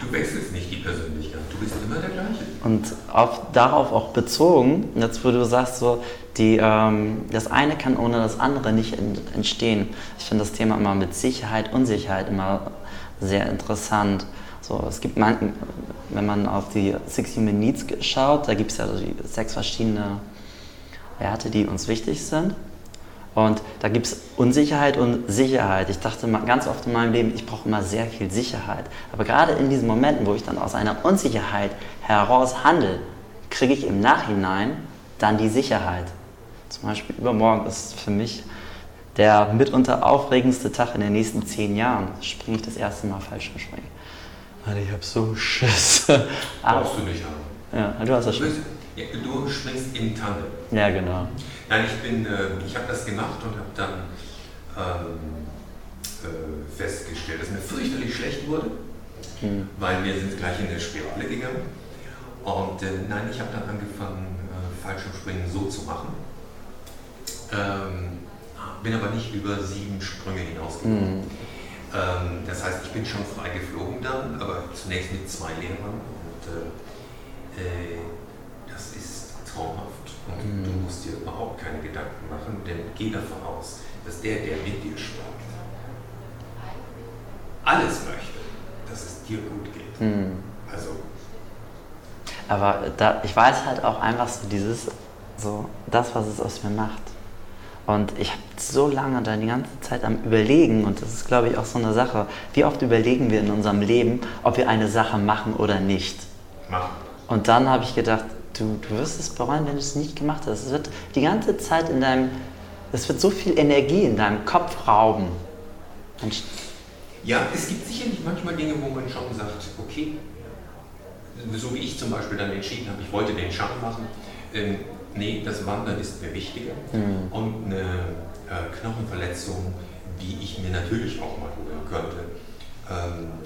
Du wechselst nicht die Persönlichkeit, du bist immer der gleiche. Und auf, darauf auch bezogen, jetzt wo du sagst, so, die, ähm, das eine kann ohne das andere nicht entstehen. Ich finde das Thema immer mit Sicherheit, Unsicherheit immer sehr interessant. So, es gibt man, wenn man auf die Six Human Needs schaut, da gibt es ja so die sechs verschiedene Werte, die uns wichtig sind. Und da gibt es Unsicherheit und Sicherheit. Ich dachte ganz oft in meinem Leben, ich brauche immer sehr viel Sicherheit. Aber gerade in diesen Momenten, wo ich dann aus einer Unsicherheit heraus handle, kriege ich im Nachhinein dann die Sicherheit. Zum Beispiel übermorgen ist für mich der mitunter aufregendste Tag in den nächsten zehn Jahren. Springe ich das erste Mal falsch springen. Alter, ich habe so Schiss. Brauchst du nicht haben. Ja, du hast das schon. Du springst im Tandem. Ja, genau. Nein, ich bin, äh, ich habe das gemacht und habe dann ähm, äh, festgestellt, dass mir fürchterlich schlecht wurde, mhm. weil wir sind gleich in eine Spirale gegangen. Und äh, nein, ich habe dann angefangen, äh, Fallschirmspringen so zu machen. Ähm, bin aber nicht über sieben Sprünge hinausgekommen. Mhm. Ähm, das heißt, ich bin schon frei geflogen dann, aber zunächst mit zwei Lehrern. Und äh, äh, das ist traumhaft. Mhm. du musst dir überhaupt keine Gedanken machen, denn geh davon aus, dass der, der mit dir spricht, alles möchte, dass es dir gut geht. Mhm. Also. Aber da, ich weiß halt auch einfach so dieses, so das, was es aus mir macht. Und ich habe so lange da die ganze Zeit am Überlegen, und das ist, glaube ich, auch so eine Sache, wie oft überlegen wir in unserem Leben, ob wir eine Sache machen oder nicht. Machen. Und dann habe ich gedacht, du, du wirst es bereuen, wenn du es nicht gemacht hast. Es wird die ganze Zeit in deinem, es wird so viel Energie in deinem Kopf rauben. Und ja, es gibt sicherlich manchmal Dinge, wo man schon sagt, okay, so wie ich zum Beispiel dann entschieden habe, ich wollte den Schein machen. Ähm, nee, das Wandern ist mir wichtiger. Mhm. Und eine äh, Knochenverletzung, die ich mir natürlich auch mal holen könnte,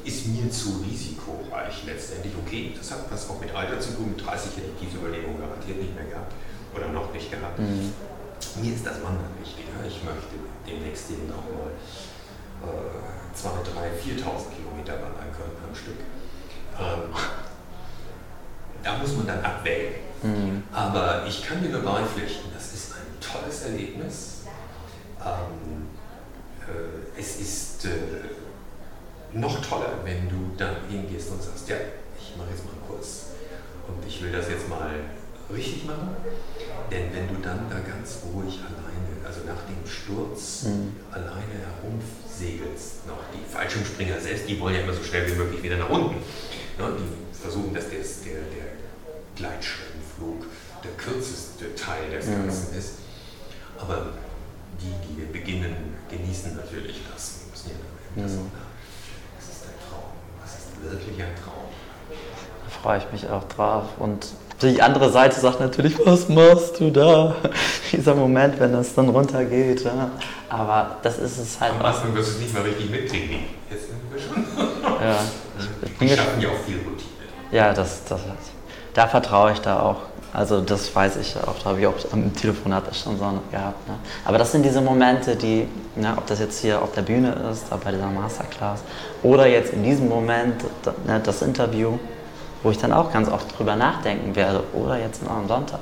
ist mir zu risikoreich letztendlich. Okay, das hat was auch mit Alter zu tun. Mit 30 hätte ich diese Überlegung garantiert nicht mehr gehabt oder noch nicht gehabt. Mhm. Mir ist das Wandern wichtiger. Ich möchte demnächst eben auch mal äh, 2, 3, 4.000 Kilometer wandern können am Stück. Ähm, da muss man dann abwägen. Mhm. Aber ich kann dir nur beipflichten, das ist ein tolles Erlebnis. Ähm, äh, es ist äh, noch toller, wenn du dann hingehst und sagst, ja, ich mache jetzt mal einen Kurs und ich will das jetzt mal richtig machen. Denn wenn du dann da ganz ruhig alleine, also nach dem Sturz mhm. alleine herumsegelst, noch die Fallschirmspringer selbst, die wollen ja immer so schnell wie möglich wieder nach unten. Ne? Die versuchen, dass der, der, der Gleitschirmflug der kürzeste Teil des mhm. Ganzen mhm. ist. Aber die, die beginnen, genießen natürlich das. Müssen ja dann mhm wirklich ein Traum. Da freue ich mich auch drauf. Und Die andere Seite sagt natürlich, was machst du da? *laughs* Dieser Moment, wenn das dann runtergeht. Ja. Aber das ist es halt. Am Anfang wirst du es nicht mal richtig mitkriegen. Jetzt sind wir schon. Ja. *laughs* Die schaffen ja auch viel Routine. Ja, das, das, da vertraue ich da auch. Also das weiß ich auch, da habe ich auch am Telefonat schon so gehabt. Ne? Aber das sind diese Momente, die, ne, ob das jetzt hier auf der Bühne ist, bei dieser Masterclass, oder jetzt in diesem Moment ne, das Interview, wo ich dann auch ganz oft drüber nachdenken werde, oder jetzt am Sonntag.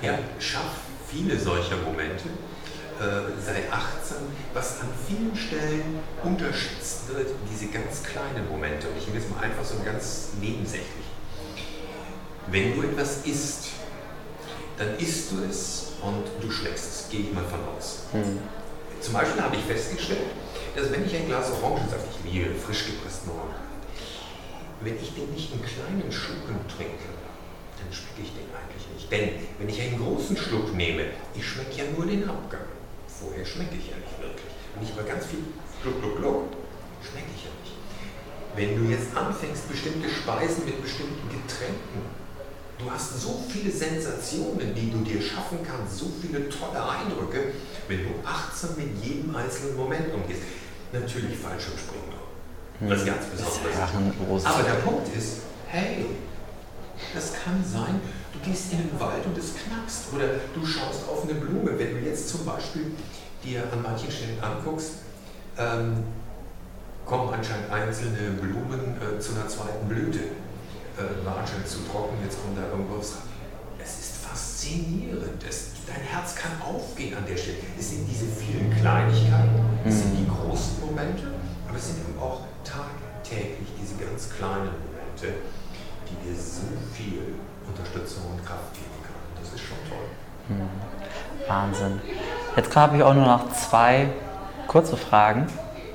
Ja, schaff viele solcher Momente, äh, sei achtsam, was an vielen Stellen unterschätzt wird, diese ganz kleinen Momente. Und ich nehme jetzt mal einfach so ganz nebensächlich. Wenn du etwas isst, dann isst du es und du schmeckst es, gehe ich mal von aus. Mhm. Zum Beispiel habe ich festgestellt, dass wenn ich ein Glas Orangensaft, ich liebe frisch gepressten Orangensaft, wenn ich den nicht in kleinen Schlucken trinke, dann schmecke ich den eigentlich nicht. Denn wenn ich einen großen Schluck nehme, ich schmecke ja nur den Abgang vorher schmecke ich ja nicht wirklich. Wenn ich mal ganz viel Gluck, Gluck, Gluck, schmecke ich ja nicht. Wenn du jetzt anfängst, bestimmte Speisen mit bestimmten Getränken, du hast so viele Sensationen, die du dir schaffen kannst, so viele tolle Eindrücke, wenn du achtsam mit jedem einzelnen Moment umgehst. Natürlich Fallschirmspringen. Das ist ganz besonders. Aber der Punkt ist, hey, das kann sein, du gehst in den Wald und es knackst oder du schaust auf eine Blume. Wenn du jetzt zum Beispiel dir an manchen Stellen anguckst, ähm, kommen anscheinend einzelne Blumen äh, zu einer zweiten Blüte. Äh, anscheinend zu trocken, jetzt kommt da irgendwas. Es ist faszinierend. Es, dein Herz kann aufgehen an der Stelle. Es sind diese vielen Kleinigkeiten, es sind die großen Momente, aber es sind eben auch tagtäglich diese ganz kleinen Momente, die dir so viel Unterstützung und Kraft geben kann. Das ist schon toll. Hm. Wahnsinn. Jetzt habe ich auch nur noch zwei kurze Fragen.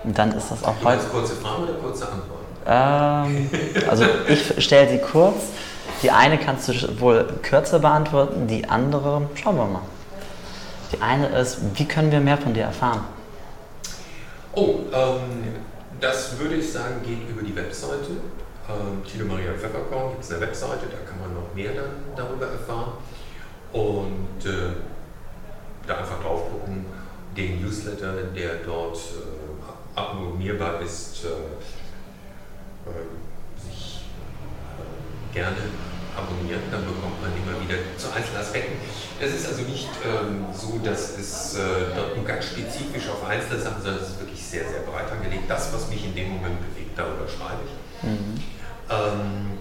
Und dann ist das auch heute. kurze Fragen oder kurze Antworten? Ähm, also ich stelle sie kurz. Die eine kannst du wohl kürzer beantworten, die andere schauen wir mal. Die eine ist, wie können wir mehr von dir erfahren? Oh, ähm, das würde ich sagen, geht über die Webseite ähm, Tino Maria Pfefferkorn gibt es eine Webseite, da kann man noch mehr dann darüber erfahren. Und äh, da einfach drauf gucken, den Newsletter, der dort äh, abonnierbar ist, äh, sich äh, gerne abonnieren, dann bekommt man immer wieder zu einzelnen Aspekten. Es ist also nicht ähm, so, dass es äh, dort nur ganz spezifisch auf einzelne Sachen, sondern es ist wirklich sehr, sehr breit angelegt. Das, was mich in dem Moment bewegt, darüber schreibe ich. Mhm. Ähm,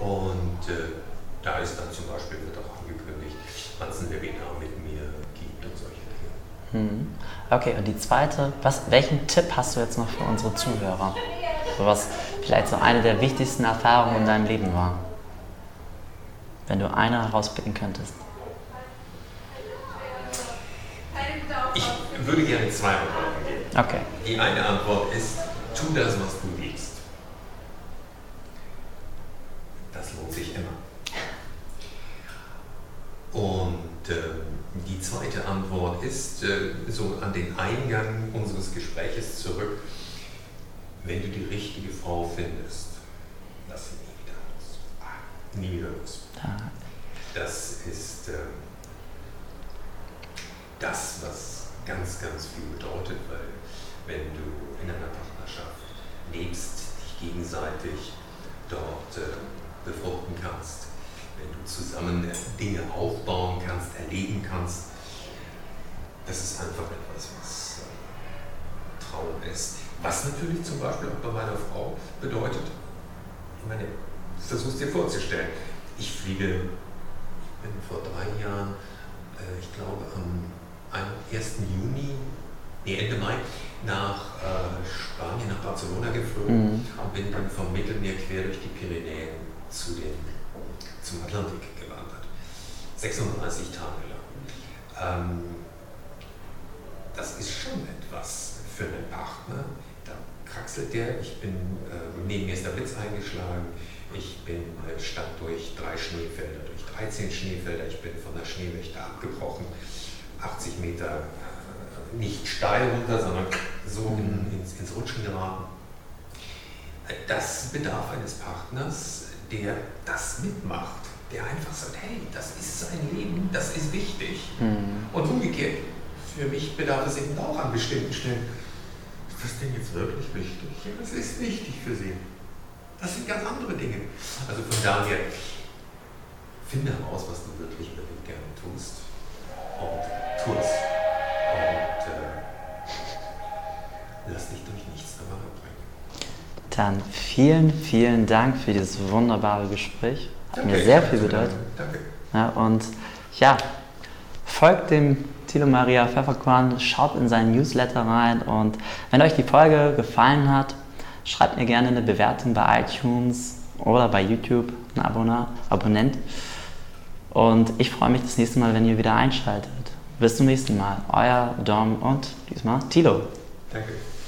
und äh, da ist dann zum Beispiel, wird auch angekündigt, wann es ein Webinar mit mir gibt und solche Dinge. Mhm. Okay, und die zweite, was, welchen Tipp hast du jetzt noch für unsere Zuhörer? So was vielleicht so eine der wichtigsten Erfahrungen in deinem Leben war? Wenn du eine herauspicken könntest. Ich würde gerne zwei Antworten geben. Okay. Die eine Antwort ist, tu das, was du liebst. Das lohnt sich immer. Und äh, die zweite Antwort ist äh, so an den Eingang unseres Gespräches zurück. Wenn du die richtige Frau findest, lass sie nie wieder los. Ah, nie wieder los. Das ist äh, das, was ganz, ganz viel bedeutet, weil wenn du in einer Partnerschaft lebst, dich gegenseitig dort äh, befruchten kannst, wenn du zusammen Dinge aufbauen kannst, erleben kannst. Das ist einfach etwas, was äh, Traum ist. Was natürlich zum Beispiel auch bei meiner Frau bedeutet, ich meine, versuch's dir vorzustellen. Ich fliege, ich bin vor drei Jahren, äh, ich glaube am 1. Juni, nee, Ende Mai, nach äh, Spanien, nach Barcelona geflogen mhm. und bin dann vom Mittelmeer quer durch die Pyrenäen zu den, zum Atlantik gewandert. 36 Tage lang. Ähm, das ist schon etwas für einen Partner. Kraxelt der, ich bin, äh, neben mir ist der Blitz eingeschlagen, ich bin äh, stand durch drei Schneefelder, durch 13 Schneefelder, ich bin von der Schneewächte abgebrochen, 80 Meter äh, nicht steil runter, sondern so in, ins, ins Rutschen geraten. Das bedarf eines Partners, der das mitmacht, der einfach sagt, hey, das ist sein Leben, das ist wichtig. Mhm. Und umgekehrt, für mich bedarf es eben auch an bestimmten Stellen. Ist das denn jetzt wirklich wichtig? Ja, das ist wichtig für Sie. Das sind ganz andere Dinge. Also von daher, finde heraus, was du wirklich, wirklich gerne tust und tu es. Und äh, lass dich durch nichts davon abbringen. Dann vielen, vielen Dank für dieses wunderbare Gespräch. Hat Danke, mir sehr viel bedeutet. Danke. Ja, und ja, folgt dem Thilo Maria Pfefferkorn, schaut in seinen Newsletter rein und wenn euch die Folge gefallen hat, schreibt mir gerne eine Bewertung bei iTunes oder bei YouTube, ein Abonner, Abonnent. Und ich freue mich das nächste Mal, wenn ihr wieder einschaltet. Bis zum nächsten Mal. Euer Dom und diesmal Tilo. Danke.